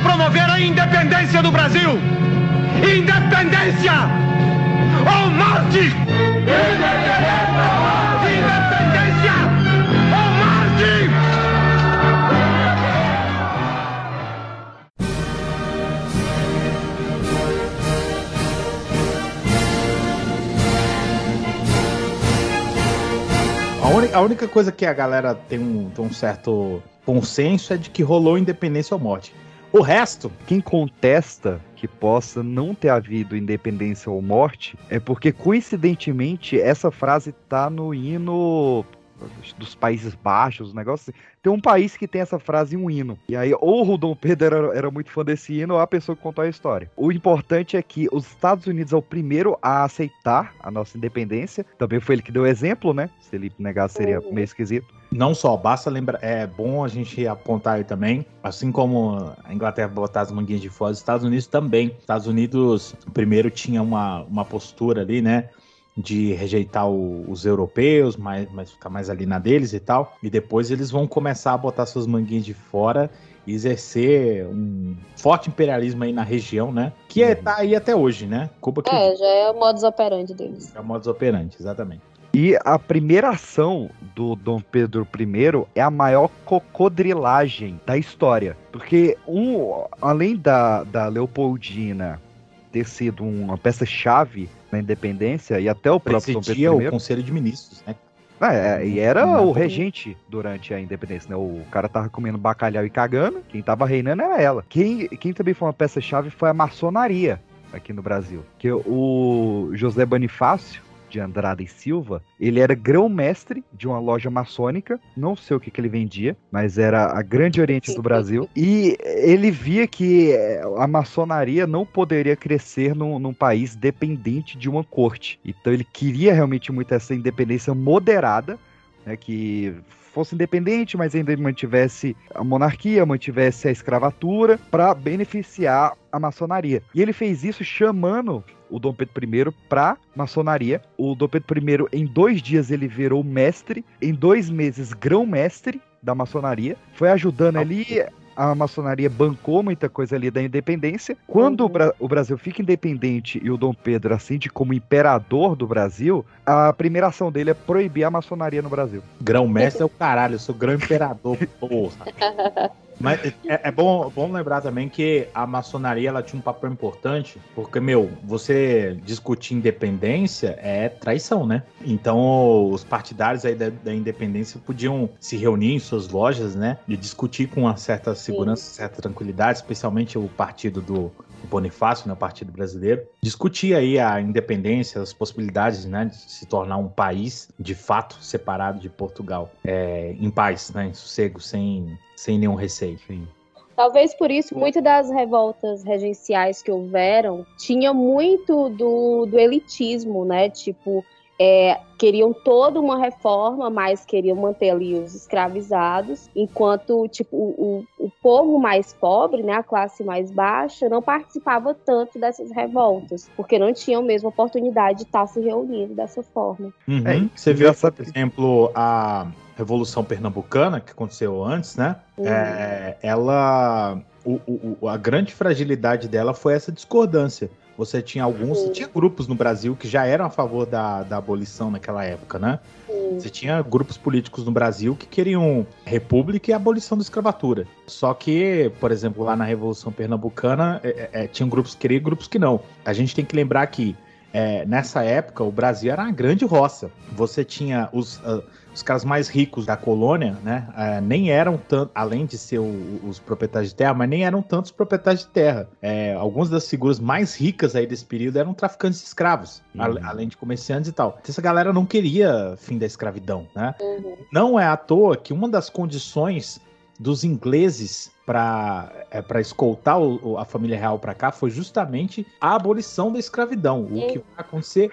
promover a independência do Brasil! Independência ou morte! Independência ou morte!
A, uni- a única coisa que a galera tem um, tem um certo consenso é de que rolou independência ou morte. O resto,
Quem contesta que possa não ter havido independência ou morte é porque, coincidentemente, essa frase tá no hino dos Países Baixos, um negócio assim. Tem um país que tem essa frase em um hino. E aí, ou o Dom Pedro era, era muito fã desse hino, ou a pessoa que contou a história. O importante é que os Estados Unidos é o primeiro a aceitar a nossa independência. Também foi ele que deu o exemplo, né? Se ele negasse, seria meio esquisito.
não só, basta lembrar, é bom a gente apontar aí também, assim como a Inglaterra botar as manguinhas de fora, os Estados Unidos também. Os Estados Unidos primeiro tinha uma, uma postura ali, né? De rejeitar o- os europeus, mas, mas ficar mais ali na deles e tal. E depois eles vão começar a botar suas manguinhas de fora e exercer um forte imperialismo aí na região, né? Que é, tá aí até hoje, né? Cuba que
É, já é o modus operandi deles.
é o modus operandi, exatamente.
E a primeira ação do Dom Pedro I é a maior cocodrilagem da história. Porque, um, além da, da Leopoldina ter sido uma peça-chave na independência, e até o próprio Dom Pedro
o
I.
Conselho de Ministros, né?
É, e era
Não,
o regente durante a independência, né? O cara tava comendo bacalhau e cagando, quem tava reinando era ela. Quem, quem também foi uma peça-chave foi a maçonaria aqui no Brasil. Que o José Bonifácio, de Andrada e Silva, ele era grão-mestre de uma loja maçônica, não sei o que, que ele vendia, mas era a Grande Oriente do Brasil, e ele via que eh, a maçonaria não poderia crescer num, num país dependente de uma corte. Então ele queria realmente muito essa independência moderada, né, que fosse independente, mas ainda mantivesse a monarquia, mantivesse a escravatura, para beneficiar a maçonaria. E ele fez isso chamando o Dom Pedro I para maçonaria. O Dom Pedro I, em dois dias, ele virou mestre, em dois meses, grão-mestre da maçonaria, foi ajudando ali. A maçonaria bancou muita coisa ali da independência. Quando o, Bra- o Brasil fica independente e o Dom Pedro ascende como imperador do Brasil, a primeira ação dele é proibir a maçonaria no Brasil.
Grão-mestre é o caralho, eu sou grão imperador, porra. Mas é, é bom, bom lembrar também que a maçonaria ela tinha um papel importante, porque, meu, você discutir independência é traição, né? Então, os partidários aí da, da independência podiam se reunir em suas lojas, né? E discutir com uma certa segurança, certa tranquilidade, especialmente o partido do Bonifácio, né? O Partido Brasileiro. Discutir aí a independência, as possibilidades, né? De se tornar um país, de fato, separado de Portugal, é, em paz, né? Em sossego, sem sem nenhum receio.
Talvez por isso, muitas das revoltas regenciais que houveram tinha muito do, do elitismo, né? Tipo, é, queriam toda uma reforma, mas queriam manter ali os escravizados, enquanto tipo o, o, o povo mais pobre, né, a classe mais baixa, não participava tanto dessas revoltas, porque não tinham mesmo oportunidade de estar se reunindo dessa forma.
Uhum.
É,
Você vê,
engraçado
por exemplo, a Revolução Pernambucana, que aconteceu antes, né?
Uhum.
É, ela. O- a grande fragilidade dela foi essa discordância. Você tinha alguns, tinha grupos no Brasil que já eram a favor da, da abolição naquela época, né?
Sim.
Você tinha grupos políticos no Brasil que queriam república e abolição da escravatura. Só que, por exemplo, lá na Revolução Pernambucana, é, é, tinham grupos que queriam e grupos que não. A gente tem que lembrar que é, nessa época o Brasil era uma grande roça. Você tinha os, ah, os caras mais ricos da colônia, né? ah, nem eram tanto, além de ser o- os proprietários de terra, mas nem eram tantos proprietários de terra. É, algumas das figuras mais ricas aí desse período eram traficantes de escravos,
Uhum.
além de comerciantes e tal. Então, essa galera não queria fim da escravidão, né?
Uhum.
Não é à toa que uma das condições dos ingleses para é, para escoltar o- a família real para cá foi justamente a abolição da escravidão, o que vai acontecer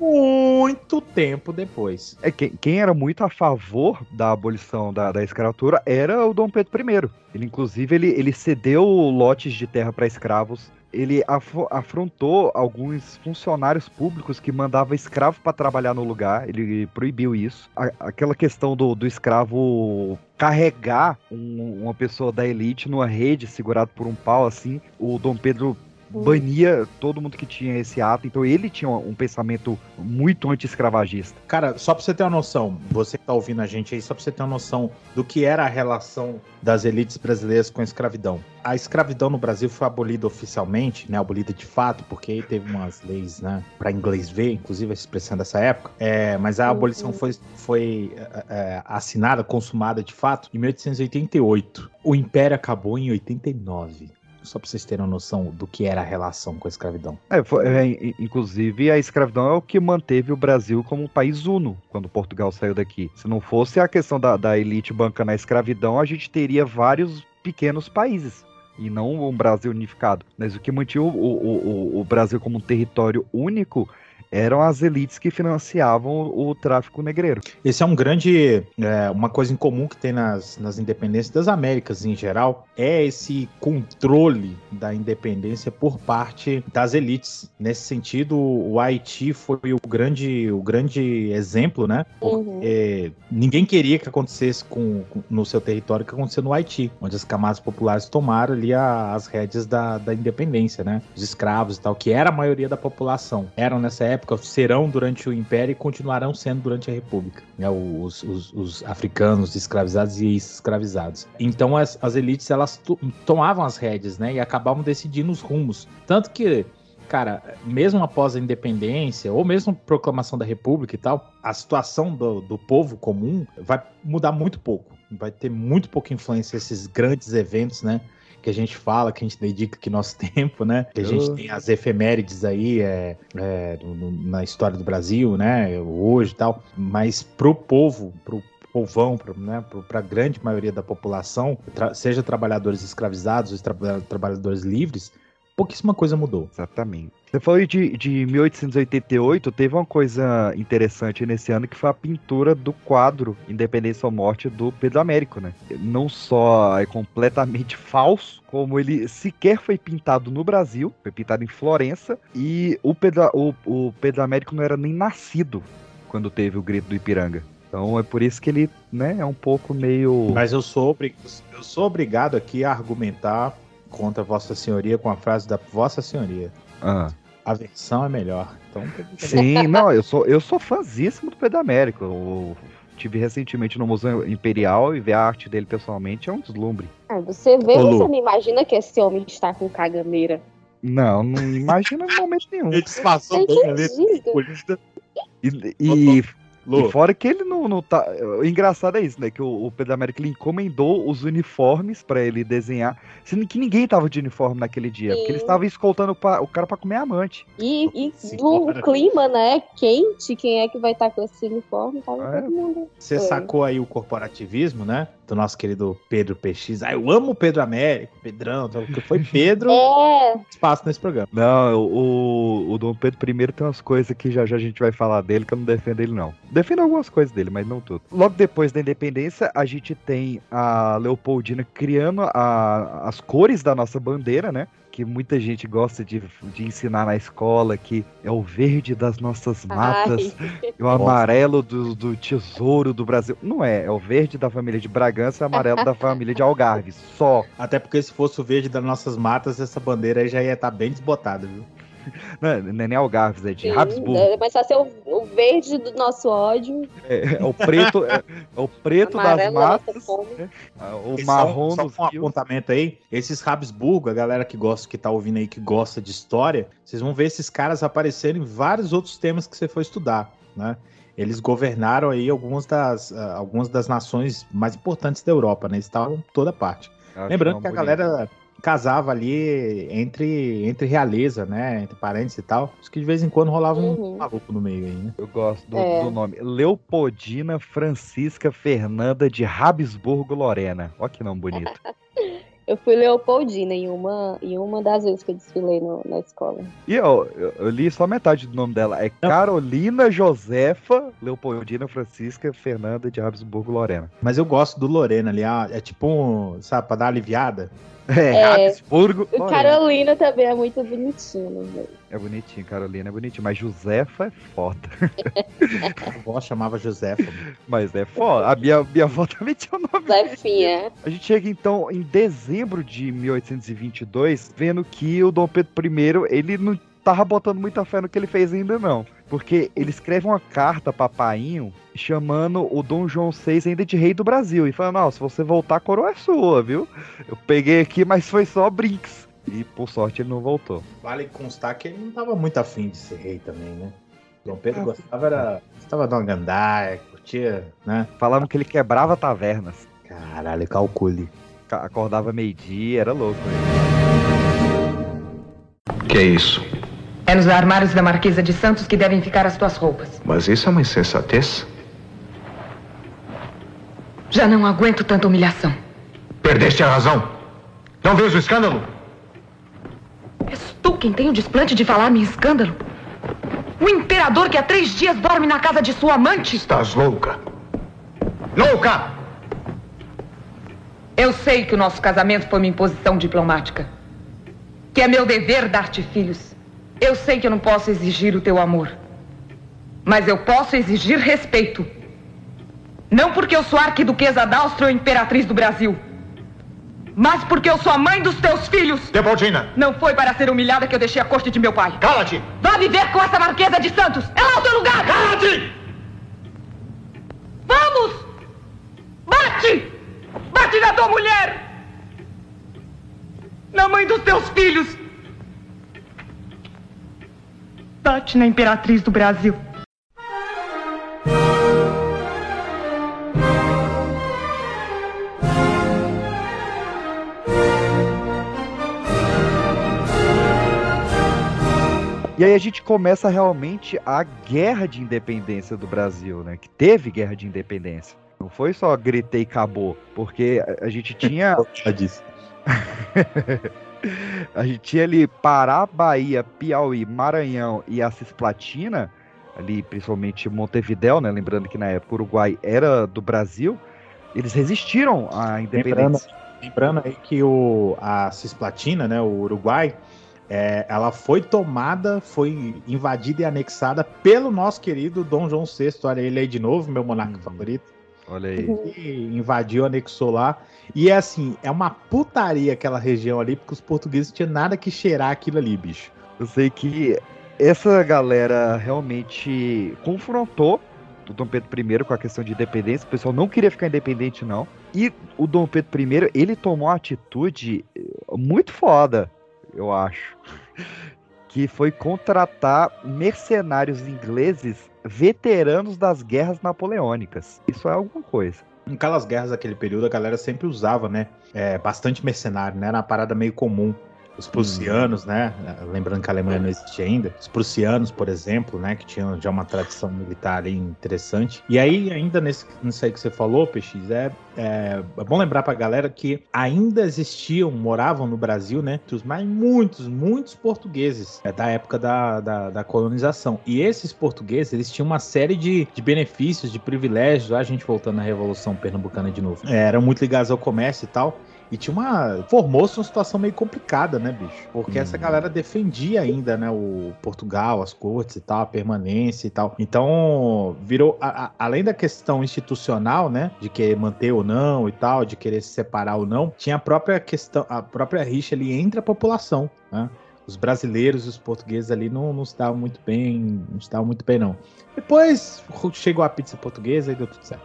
muito tempo depois.
É, quem, quem era muito a favor da abolição da, da escravatura era o Dom Pedro I. Ele, inclusive, ele, ele cedeu lotes de terra para escravos ele afo- afrontou alguns funcionários públicos que mandavam escravo para trabalhar no lugar. Ele proibiu isso. A- aquela questão do, do escravo carregar um- uma pessoa da elite numa rede segurado por um pau assim, o Dom Pedro bania todo mundo que tinha esse ato. Então ele tinha um pensamento muito anti-escravagista.
Cara, só pra você ter uma noção, você que tá ouvindo a gente aí, só pra você ter uma noção do que era a relação das elites brasileiras com a escravidão. A escravidão no Brasil foi abolida oficialmente, né? Abolida de fato, porque aí teve umas leis, né? Pra inglês ver, inclusive a expressão dessa época. É, mas a abolição foi, foi é, é, assinada, consumada de fato, em 1888. O Império acabou em 89. Só pra vocês terem uma noção do que era a relação com a escravidão.
É, foi- é, in- inclusive, a escravidão é o que manteve o Brasil como um país uno quando Portugal saiu daqui. Se não fosse a questão da, da elite bancando a escravidão, a gente teria vários pequenos países. E não um Brasil unificado. Mas o que mantinha o, o, o, o Brasil como um território único eram as elites que financiavam o, tráfico negreiro.
Esse é um grande. é, uma coisa em comum que tem nas, nas independências das Américas em geral é esse controle da independência por parte das elites. Nesse sentido, o Haiti foi o grande, o grande exemplo, né? Porque ninguém queria que acontecesse com, com- no seu território o que aconteceu no Haiti, onde as camadas populares tomaram ali a- as rédeas da, da independência, né? Os escravos e tal, que era a maioria da população. Eram nessa época, serão durante o Império e continuarão sendo durante a República. né? Os, os- os africanos escravizados e ex-escravizados. Então as, as elites, elas to- tomavam as rédeas, né? E acabavam decidindo os rumos. Tanto que cara, mesmo após a independência, ou mesmo proclamação da República e tal, a situação do, do povo comum vai mudar muito pouco. Vai ter muito pouca influência esses grandes eventos, né? Que a gente fala, que a gente dedica aqui nosso tempo, né? Que a gente tem as efemérides aí é, é, na história do Brasil, né? Hoje e tal. Mas pro povo, pro povão, pro, né, para a grande maioria da população, tra- seja trabalhadores escravizados ou tra- trabalhadores livres, pouquíssima coisa mudou.
Exatamente. Você falou de, de 1888, teve uma coisa interessante nesse ano que foi a pintura do quadro Independência ou Morte do Pedro Américo, né? Não só é completamente falso, como ele sequer foi pintado no Brasil, foi pintado em Florença, e o Pedro, o, o Pedro Américo não era nem nascido quando teve o grito do Ipiranga. Então é por isso que ele, né, é um pouco meio.
Mas eu sou, eu sou obrigado aqui a argumentar contra Vossa Senhoria com a frase da Vossa Senhoria.
Ah.
A versão é melhor. Então,
Sim, não, eu sou, eu sou fãzíssimo do Pedro Américo. Eu tive recentemente no Museu Imperial e ver a arte dele pessoalmente é um deslumbre.
Ah, você vê,
Ô,
você não imagina que esse homem está com caganeira.
Não, não imagina em momento nenhum.
Ele disfarçou bem ali.
acredita?
E, e,
Lu.
e fora que ele não, não tá. O engraçado é isso, né? Que o, o Pedro Américo ele encomendou os uniformes pra ele desenhar, sendo que ninguém tava de uniforme naquele dia, porque ele
Sim.
estava escoltando pa- o cara pra comer amante.
E, e do clima, né? Quente, quem é que vai estar com esse uniforme? Tava
É.
todo mundo.
Você
Foi.
sacou aí o corporativismo, né? Do nosso querido Pedro PX. Ah, eu amo o Pedro Américo, Pedrão, tal, porque foi Pedro
É,
espaço nesse programa.
Não, o, o Dom Pedro I tem umas coisas que já já a gente vai falar dele, que eu não defendo ele, não. Defendo algumas coisas dele, mas não tudo. Logo depois da independência, a gente tem a Leopoldina criando a- as cores da nossa bandeira, né? Que muita gente gosta de, de ensinar na escola, que é o verde das nossas matas, e o amarelo do, do tesouro do Brasil. Não é, é o verde da família de Bragança e o amarelo da família de Algarves. Só.
Até porque se fosse o verde das nossas matas, essa bandeira aí já ia estar bem desbotada, viu?
Não é, não é nem Algarves, é de
sim,
Habsburgo.
é, mas só ser o, o verde do nosso ódio,
É, é o preto, é, é o preto das
amarelo
matas,
fome.
é, o
E
marrom
só, só um apontamento aí, esses Habsburgo, a galera que gosta, que tá ouvindo aí, que gosta de história, vocês vão ver esses caras aparecerem em vários outros temas que você for estudar, né? Eles governaram aí algumas das, ah, algumas das nações mais importantes da Europa, né? Eles estavam em toda parte. Lembrando que a
bonita.
galera casava ali entre, entre realeza, né? Entre parentes e tal. Isso que de vez em quando rolava um
Uhum.
maluco no meio aí, né?
Eu gosto do,
É.
do nome. Leopoldina Francisca Fernanda de Habsburgo Lorena. Olha que nome bonito.
Eu fui Leopoldina em uma, em uma das vezes que eu desfilei no- na escola.
E eu, eu, eu li só metade do nome dela. É Carolina Josefa Leopoldina Francisca Fernanda de Habsburgo Lorena.
Mas eu gosto do Lorena ali, ah, é tipo, um, sabe, pra dar uma aliviada.
É,
É.
Habsburgo.
O. Carolina também é muito bonitinho, velho.
É bonitinho, Carolina é bonitinho, mas Josefa é foda.
A avó chamava Josefa.
Mas é foda. A minha, minha avó também tinha o nome.
Zefinha.
A gente chega então em dezembro de 1822, vendo que o Dom Pedro I, ele não tava botando muita fé no que ele fez ainda não. Porque ele escreve uma carta pra Painho chamando o Dom João VI ainda de rei do Brasil. E falando, não, se você voltar, a coroa é sua, viu? Eu peguei aqui, mas foi só brinks. E por sorte ele não voltou.
Vale constar que ele não tava muito afim de ser rei também, né? Dom Pedro gostava, era, gostava de uma gandaia, curtia, né?
Falavam que ele quebrava tavernas.
Caralho, calcule.
Ca- Acordava meio-dia, era louco. né?
Que é isso?
É nos armários da Marquesa de Santos que devem ficar as tuas roupas.
Mas isso é uma insensatez?
Já não aguento tanta humilhação.
Perdeste a razão. Não vês o escândalo?
És tu quem tem o desplante de falar-me em escândalo? O imperador que há três dias dorme na casa de sua amante?
Estás louca. Louca!
Eu sei que o nosso casamento foi uma imposição diplomática. Que é meu dever dar-te filhos. Eu sei que eu não posso exigir o teu amor. Mas eu posso exigir respeito. Não porque eu sou arquiduquesa da Áustria ou imperatriz do Brasil. Mas porque eu sou a mãe dos teus filhos.
Debaldina,
Não foi para ser humilhada que eu deixei a corte de meu pai.
cala-te!
Vá viver com essa Marquesa de Santos. É lá o teu lugar.
Cala-te!
Vamos! Bate! Bate na tua mulher! Na mãe dos teus filhos! Bate na imperatriz do Brasil.
E aí a gente começa realmente a guerra de independência do Brasil, né? Que teve guerra de independência. Não foi só gritei e acabou, porque a- a gente tinha
Já disse.
a gente tinha ali Pará, Bahia, Piauí, Maranhão e a Cisplatina, ali principalmente Montevidéu, né? Lembrando que na época o Uruguai era do Brasil, eles resistiram à independência.
Lembrando aí que o, a Cisplatina, né, o Uruguai, é, ela foi tomada, foi invadida e anexada pelo nosso querido Dom João VI. Olha ele aí de novo, meu monarca
Uhum.
favorito.
Olha aí.
que invadiu, anexou lá. E é assim, é uma putaria aquela região ali, porque os portugueses tinham nada que cheirar aquilo ali, bicho.
Eu sei que essa galera realmente confrontou o Dom Pedro I com a questão de independência. O pessoal não queria ficar independente, não. E o Dom Pedro I, ele tomou uma atitude eh, muito foda, eu acho. Que foi contratar mercenários ingleses veteranos das guerras napoleônicas. Isso é alguma coisa.
Naquelas guerras daquele período, a galera sempre usava, né? é, bastante mercenário, né? Era uma parada meio comum. Os prussianos, né? Lembrando que a Alemanha não existia ainda. Os prussianos, por exemplo, né? Que tinham já uma tradição militar interessante. E aí, ainda nesse, nisso aí que você falou, PX, é, é, é bom lembrar pra galera que ainda existiam, moravam no Brasil, né? Mas muitos, muitos portugueses é, da época da, da, da colonização. E esses portugueses, eles tinham uma série de, de benefícios, de privilégios. A gente voltando na Revolução Pernambucana de novo. É, eram muito ligados ao comércio e tal. E tinha uma. Formou-se uma situação meio complicada, né, bicho? Porque essa galera defendia ainda, né, o Portugal, as cortes e tal, a permanência e tal. Então, virou. a- a- além da questão institucional, né, de querer manter ou não e tal, de querer se separar ou não, tinha a própria questão, a própria rixa ali entre a população, né? Os brasileiros e os portugueses ali não, não se davam muito bem, não se davam muito bem, não. Depois chegou a pizza portuguesa e deu tudo certo.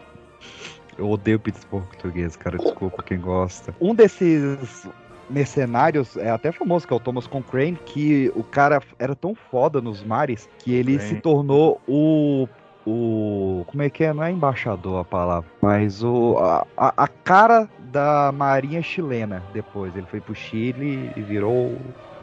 Eu odeio pizza portuguesa, cara. Desculpa quem gosta. Um desses mercenários é até famoso, que é o Thomas Cochrane, que o cara era tão foda nos mares que ele se tornou o. O. Como é que é? Não é embaixador a palavra, mas o. A, a- a cara da marinha chilena depois. Ele foi pro Chile e virou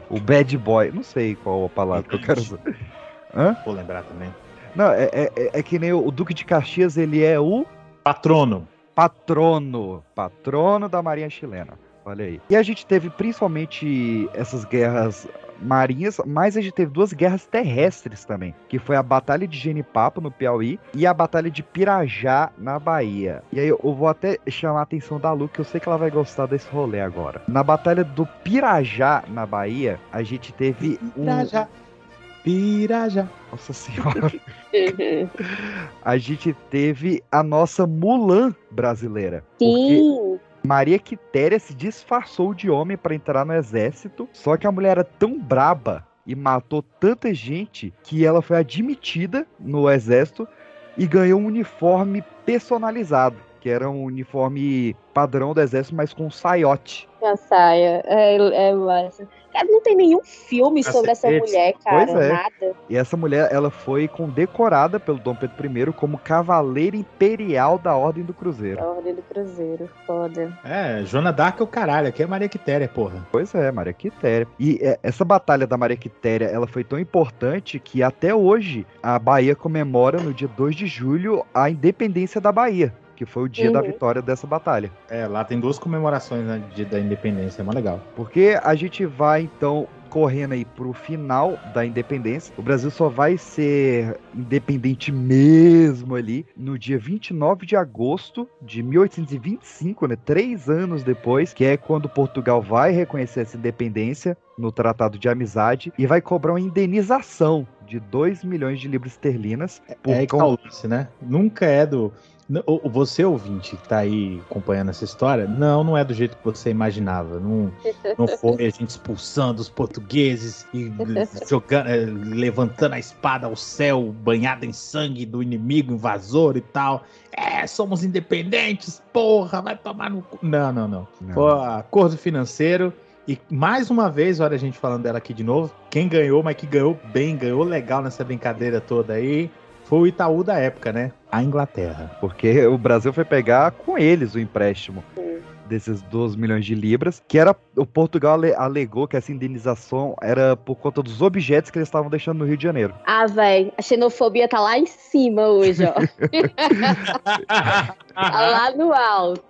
o, bad boy. Não sei qual a palavra que eu quero usar. Hã?
Vou lembrar também.
Não, é, é, é- é que nem o, o Duque de Caxias, ele é o
Patrono.
patrono, patrono da Marinha Chilena. Olha aí. E a gente teve principalmente essas guerras marinhas, mas a gente teve duas guerras terrestres também, que foi a Batalha de Genipapo, no Piauí, e a Batalha de Pirajá, na Bahia. E aí eu vou até chamar a atenção da Lu, que eu sei que ela vai gostar desse rolê agora. Na Batalha do Pirajá, na Bahia, a gente teve um...
Pirajá. Pirajá.
Nossa senhora. a gente teve a nossa Mulan brasileira.
Sim.
Maria Quitéria se disfarçou de homem para entrar no exército, só que a mulher era tão braba e matou tanta gente que ela foi admitida no exército e ganhou um uniforme personalizado, que era um uniforme padrão do exército, mas com saiote.
A saia. É, é massa. Cara, não tem nenhum filme sobre essa mulher, cara.
Pois é.
Nada.
E essa mulher, ela foi condecorada pelo Dom Pedro I como Cavaleira Imperial da Ordem do Cruzeiro.
A Ordem do Cruzeiro. Foda.
É, Joana Dark é o caralho. Aqui é Maria Quitéria, porra.
Pois é, Maria Quitéria. E é, essa batalha da Maria Quitéria, ela foi tão importante que até hoje a Bahia comemora no dia 2 de julho a independência da Bahia, que foi o dia da
Uhum.
vitória dessa batalha.
É, lá tem duas comemorações né, de, da independência, é mó legal.
Porque a gente vai então correndo aí pro final da independência. O Brasil só vai ser independente mesmo ali no dia 29 de agosto de 1825, né? Três anos depois, que é quando Portugal vai reconhecer essa independência no Tratado de Amizade e vai cobrar uma indenização de 2 milhões de libras esterlinas. por
É aí que
con-
tá o lance, né? Nunca é do. Você, ouvinte, que tá aí acompanhando essa história, não, não é do jeito que você imaginava. Não, não foi a gente expulsando os portugueses e jogando, eh, levantando a espada ao céu, banhada em sangue do inimigo invasor e tal. É, somos independentes, porra, vai tomar no cu. Não, não, não.
Não.
Foi acordo financeiro. E mais uma vez, olha a gente falando dela aqui de novo. Quem ganhou, mas que ganhou bem, ganhou legal nessa brincadeira toda aí, foi o Itaú da época, né? A Inglaterra.
Porque o Brasil foi pegar com eles o empréstimo desses 12 milhões de libras, que era o Portugal ale- alegou que essa indenização era por conta dos objetos que eles estavam deixando no Rio de Janeiro.
Ah, velho, a xenofobia tá lá em cima hoje, ó. tá lá no alto.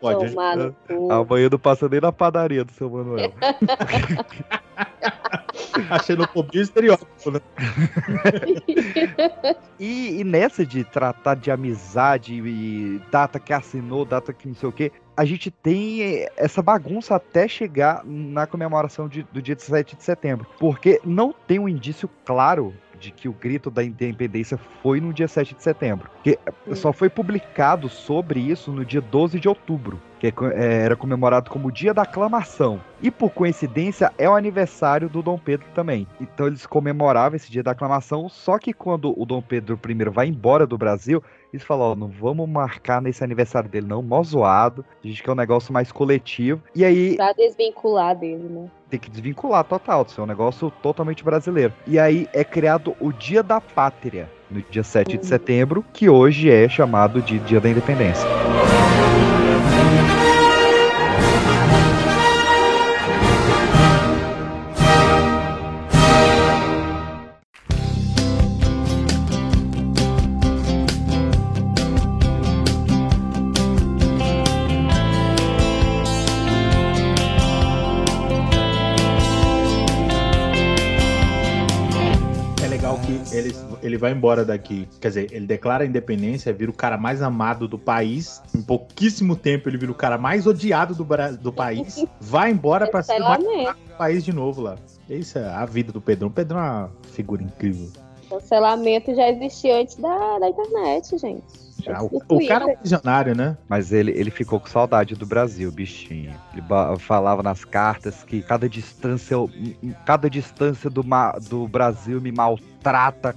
Pode.
Tomar no cu.
Amanhã não passa nem na padaria do seu Manuel.
A xenofobia é estereótipo, né?
E, e nessa de tratar de amizade e data que assinou, data que não sei o quê, a gente tem eh, essa bagunça até chegar na comemoração de- do dia 17 de setembro. Porque não tem um indício claro de que o grito da independência foi no dia 7 de setembro. Porque eh, só foi publicado sobre isso no dia 12 de outubro, que é eh, era comemorado como dia da aclamação. E por coincidência é o aniversário do Dom Pedro também. Então eles comemoravam esse dia da aclamação, só que quando o Dom Pedro I vai embora do Brasil, eles falam, ó, não vamos marcar nesse aniversário dele não, mó zoado, a gente quer um negócio mais coletivo. E aí
Pra desvincular dele, né?
tem que desvincular total, isso é um negócio totalmente brasileiro. E aí é criado o Dia da Pátria, no dia 7 de setembro, que hoje é chamado de Dia da Independência.
É ele, vai embora daqui. Quer dizer, ele declara a independência, vira o cara mais amado do país. Em pouquíssimo tempo, ele vira o cara mais odiado do, do país. Vai embora pra ser o país de novo lá. Isso é a vida do Pedrão. O Pedrão é uma figura incrível.
Cancelamento já existia antes da, da internet, gente.
Já, o, o cara é um visionário, né?
Mas ele, ele ficou com saudade do Brasil, bichinho. Ele falava nas cartas que cada distância, cada distância do, ma- do Brasil me maltrata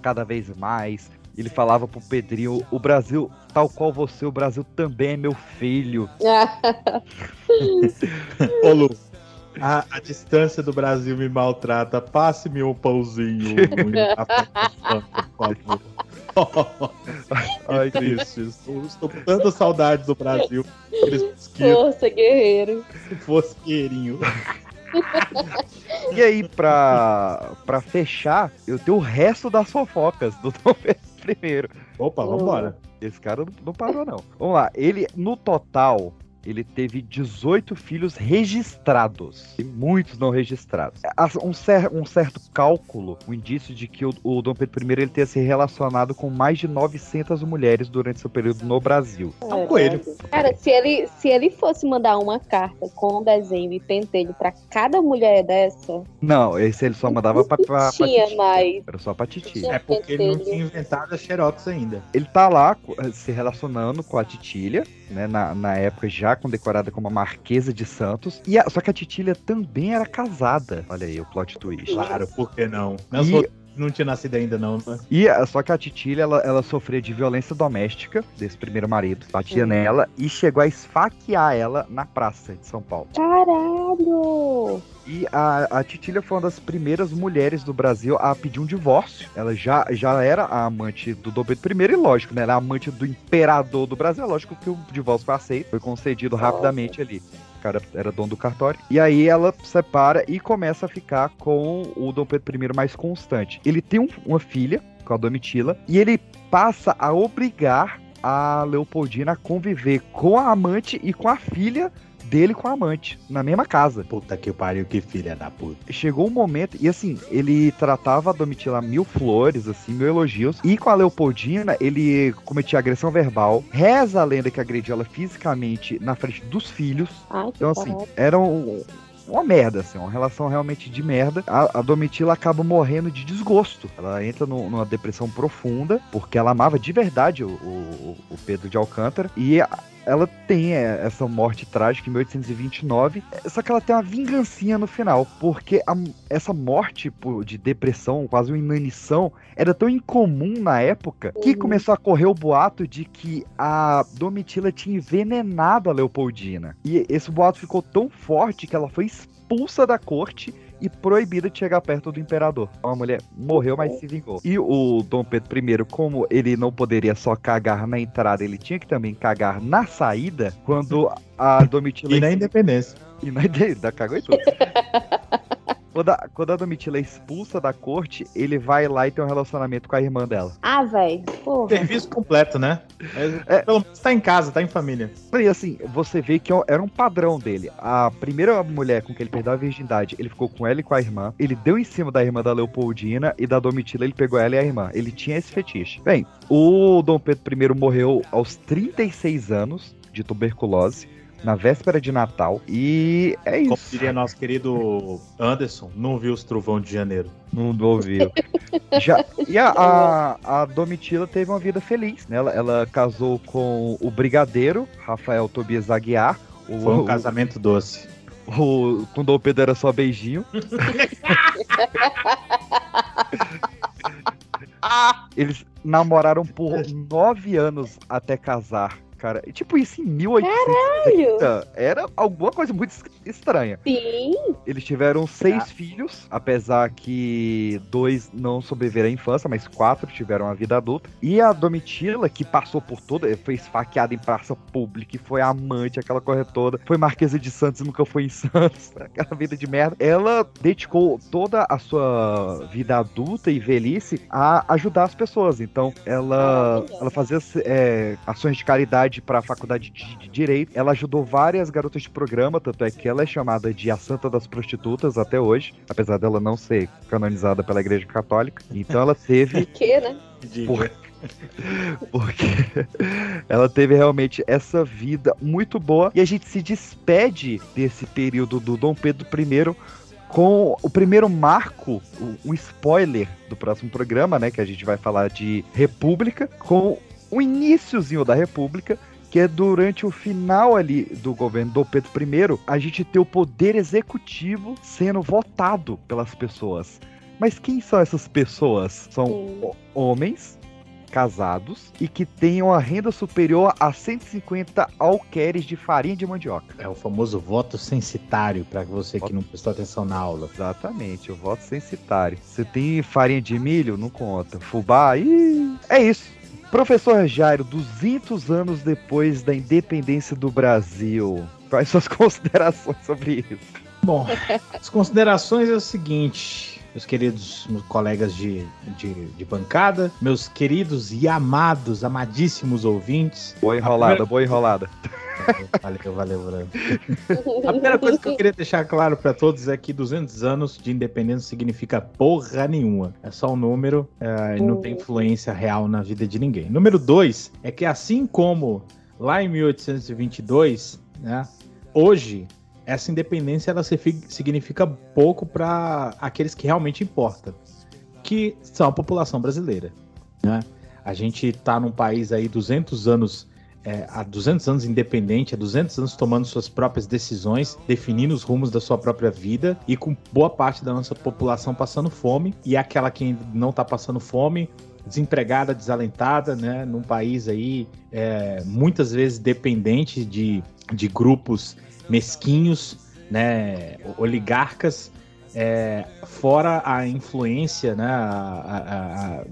cada vez mais. Ele falava pro Pedrinho, o Brasil, tal qual você, o Brasil também é meu filho.
Ô, Lu, a, a distância do Brasil me maltrata. Passe-me um pãozinho. por favor. Ai, triste. Estou, estou com tanta saudade do Brasil.
Força, guerreiro.
fosse queirinho.
E aí, pra, pra fechar, eu tenho o resto das fofocas do Dom Pedro I.
Opa, vambora.
Esse cara não, não parou, não. Vamos lá. Ele, no total, ele teve 18 filhos registrados e muitos não registrados. Há Um, cer- um certo cálculo, um indício de que o, o Dom Pedro I ele tenha se relacionado com mais de 900 mulheres durante seu período no Brasil.
É um coelho.
Cara, se ele, se ele fosse mandar uma carta com desenho e pentelho pra cada mulher dessa,
Não, esse ele só mandava pra, pra, pra
tinha
Titi.
mais.
Era só pra Titi.
É porque ele não tinha inventado a Xerox ainda.
Ele tá lá se relacionando com a Titília, né? Na, na época já condecorada como a Marquesa de Santos. E a- só que a Titília também era casada. Olha aí o plot twist.
Claro, por que não? Não,
E-
não tinha nascido ainda, não. Né?
E só que a Titília, ela, ela sofria de violência doméstica desse primeiro marido. Batia
Hum.
nela e chegou a esfaquear ela na praça de São Paulo.
Caralho!
E a, a Titília foi uma das primeiras mulheres do Brasil a pedir um divórcio. Ela já, já era a amante do Dom Pedro I, e lógico, né? Ela era a amante do imperador do Brasil. É lógico que o divórcio foi aceito, foi concedido rapidamente ali. Cara era dono do cartório. E aí ela separa e começa a ficar com o Dom Pedro I mais constante. Ele tem um- uma filha, com a Domitila, e ele passa a obrigar a Leopoldina a conviver com a amante e com a filha dele com a amante, na mesma casa.
Puta que pariu, que filha da puta.
Chegou um momento, e assim, ele tratava a Domitila mil flores, assim, mil elogios, e com a Leopoldina, ele cometia agressão verbal, reza a lenda que agrediu ela fisicamente na frente dos filhos.
Ai, que
Então, assim, era um- uma merda, assim, uma relação realmente de merda. A, a Domitila acaba morrendo de desgosto. Ela entra no- numa depressão profunda, porque ela amava de verdade o, o- o Pedro de Alcântara. E a- ela tem é, essa morte trágica em 1829, é, só que ela tem uma vingancinha no final, porque a- essa morte de depressão, quase uma inanição, era tão incomum na época que começou a correr o boato de que a Domitila tinha envenenado a Leopoldina. E esse boato ficou tão forte que ela foi expulsa da corte e proibida de chegar perto do imperador. Uma mulher morreu, mas se vingou. E o Dom Pedro I, como ele não poderia só cagar na entrada, ele tinha que também cagar na saída, quando a Domitila
E na independência.
e na ideia, da cagou e tudo. quando, a, quando a Domitila é expulsa da corte, ele vai lá e tem um relacionamento com a irmã dela.
Ah, velho.
Serviço completo, né? É, Pelo menos tá em casa, tá em família.
E assim, você vê que era um padrão dele. A primeira mulher com que ele perdeu a virgindade, ele ficou com ela e com a irmã. Ele deu em cima da irmã da Leopoldina e da Domitila ele pegou ela e a irmã. Ele tinha esse fetiche. Bem, o Dom Pedro I morreu aos 36 anos de tuberculose. Na véspera de Natal. E é
Como
isso.
diria nosso querido Anderson, não viu os trovão de janeiro.
Não ouviu. Já, e a, a, a Domitila teve uma vida feliz, né? Ela, ela casou com o brigadeiro, Rafael Tobias Aguiar. O,
Foi um
o-
casamento doce.
o, com o Dom Pedro era só beijinho. Eles namoraram por nove anos até casar, cara. E, Tipo, isso em 1830 era alguma coisa muito es- estranha.
Sim.
Eles tiveram seis filhos, apesar que dois não sobreviveram à infância, mas quatro tiveram a vida adulta. E a Domitila, que passou por toda, foi esfaqueada em praça pública, e foi amante, aquela coisa toda, foi Marquesa de Santos e nunca foi em Santos, aquela vida de merda. Ela dedicou toda a sua vida adulta e velhice a ajudar as pessoas. Então, ela, ela fazia é, ações de caridade para a faculdade de, de Direito. Ela ajudou várias garotas de programa, tanto é que ela é chamada de a Santa das Prostitutas até hoje, apesar dela não ser canonizada pela Igreja Católica. Então, ela teve
Que, né?
por- Porque ela teve realmente essa vida muito boa. E a gente se despede desse período do Dom Pedro I com o primeiro marco, o- um spoiler do próximo programa, né? Que a gente vai falar de República, com o iníciozinho da República. Que é durante o final ali do governo do Pedro I, a gente ter o poder executivo sendo votado pelas pessoas. Mas quem são essas pessoas? São ho- homens casados e que tenham a renda superior a 150 alqueires de farinha de mandioca.
É o famoso voto censitário, para você que não prestou atenção na aula.
Exatamente, o voto censitário. Você tem farinha de milho? Não conta. Fubá? Ih, é isso. Professor Jairo, 200 anos depois da independência do Brasil, quais suas considerações sobre isso?
Bom, as considerações é o seguinte, meus queridos colegas de, de, de bancada, meus queridos e amados, amadíssimos ouvintes.
Boa enrolada, boa enrolada.
Valeu, valeu, valeu. A primeira coisa que eu queria deixar claro para todos é que 200 anos de independência significa porra nenhuma. É só um número é, e não tem influência real na vida de ninguém. Número dois é que assim como lá em 1822, né, hoje essa independência ela significa pouco para aqueles que realmente importam, que são a população brasileira. Né? A gente está num país aí 200 anos é, há 200 anos independente, há 200 anos tomando suas próprias decisões, definindo os rumos da sua própria vida e com boa parte da nossa população passando fome. E aquela que não está passando fome desempregada, desalentada, né, num país aí é, muitas vezes dependente de, de grupos mesquinhos, né, oligarcas, é, fora a influência né, a, a, a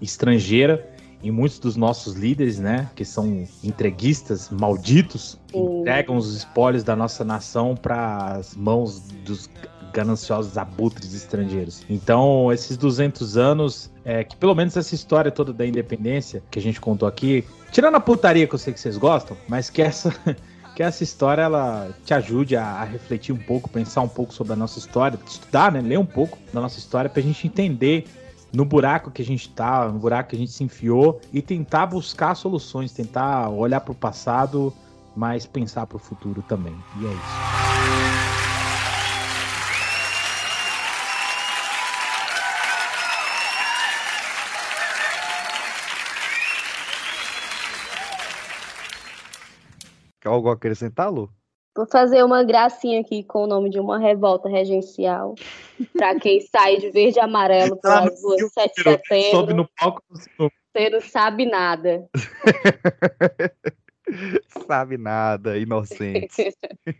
estrangeira em muitos dos nossos líderes, né, que são entreguistas malditos, que entregam os espólios da nossa nação para as mãos dos gananciosos abutres estrangeiros. Então, esses 200 anos, é, que pelo menos essa história toda da independência que a gente contou aqui, tirando a putaria que eu sei que vocês gostam, mas que essa que essa história ela te ajude a, a, refletir um pouco, pensar um pouco sobre a nossa história, estudar, né, ler um pouco da nossa história para a gente entender no buraco que a gente tá, no buraco que a gente se enfiou e tentar buscar soluções, tentar olhar para o passado, mas pensar para o futuro também. E é isso.
Algo acrescentar, Lu?
Vou fazer uma gracinha aqui com o nome de uma revolta regencial. para quem sai de verde e amarelo pelas ruas 7 de setembro. Sobe no palco. Você não sabe nada.
sabe nada, inocente.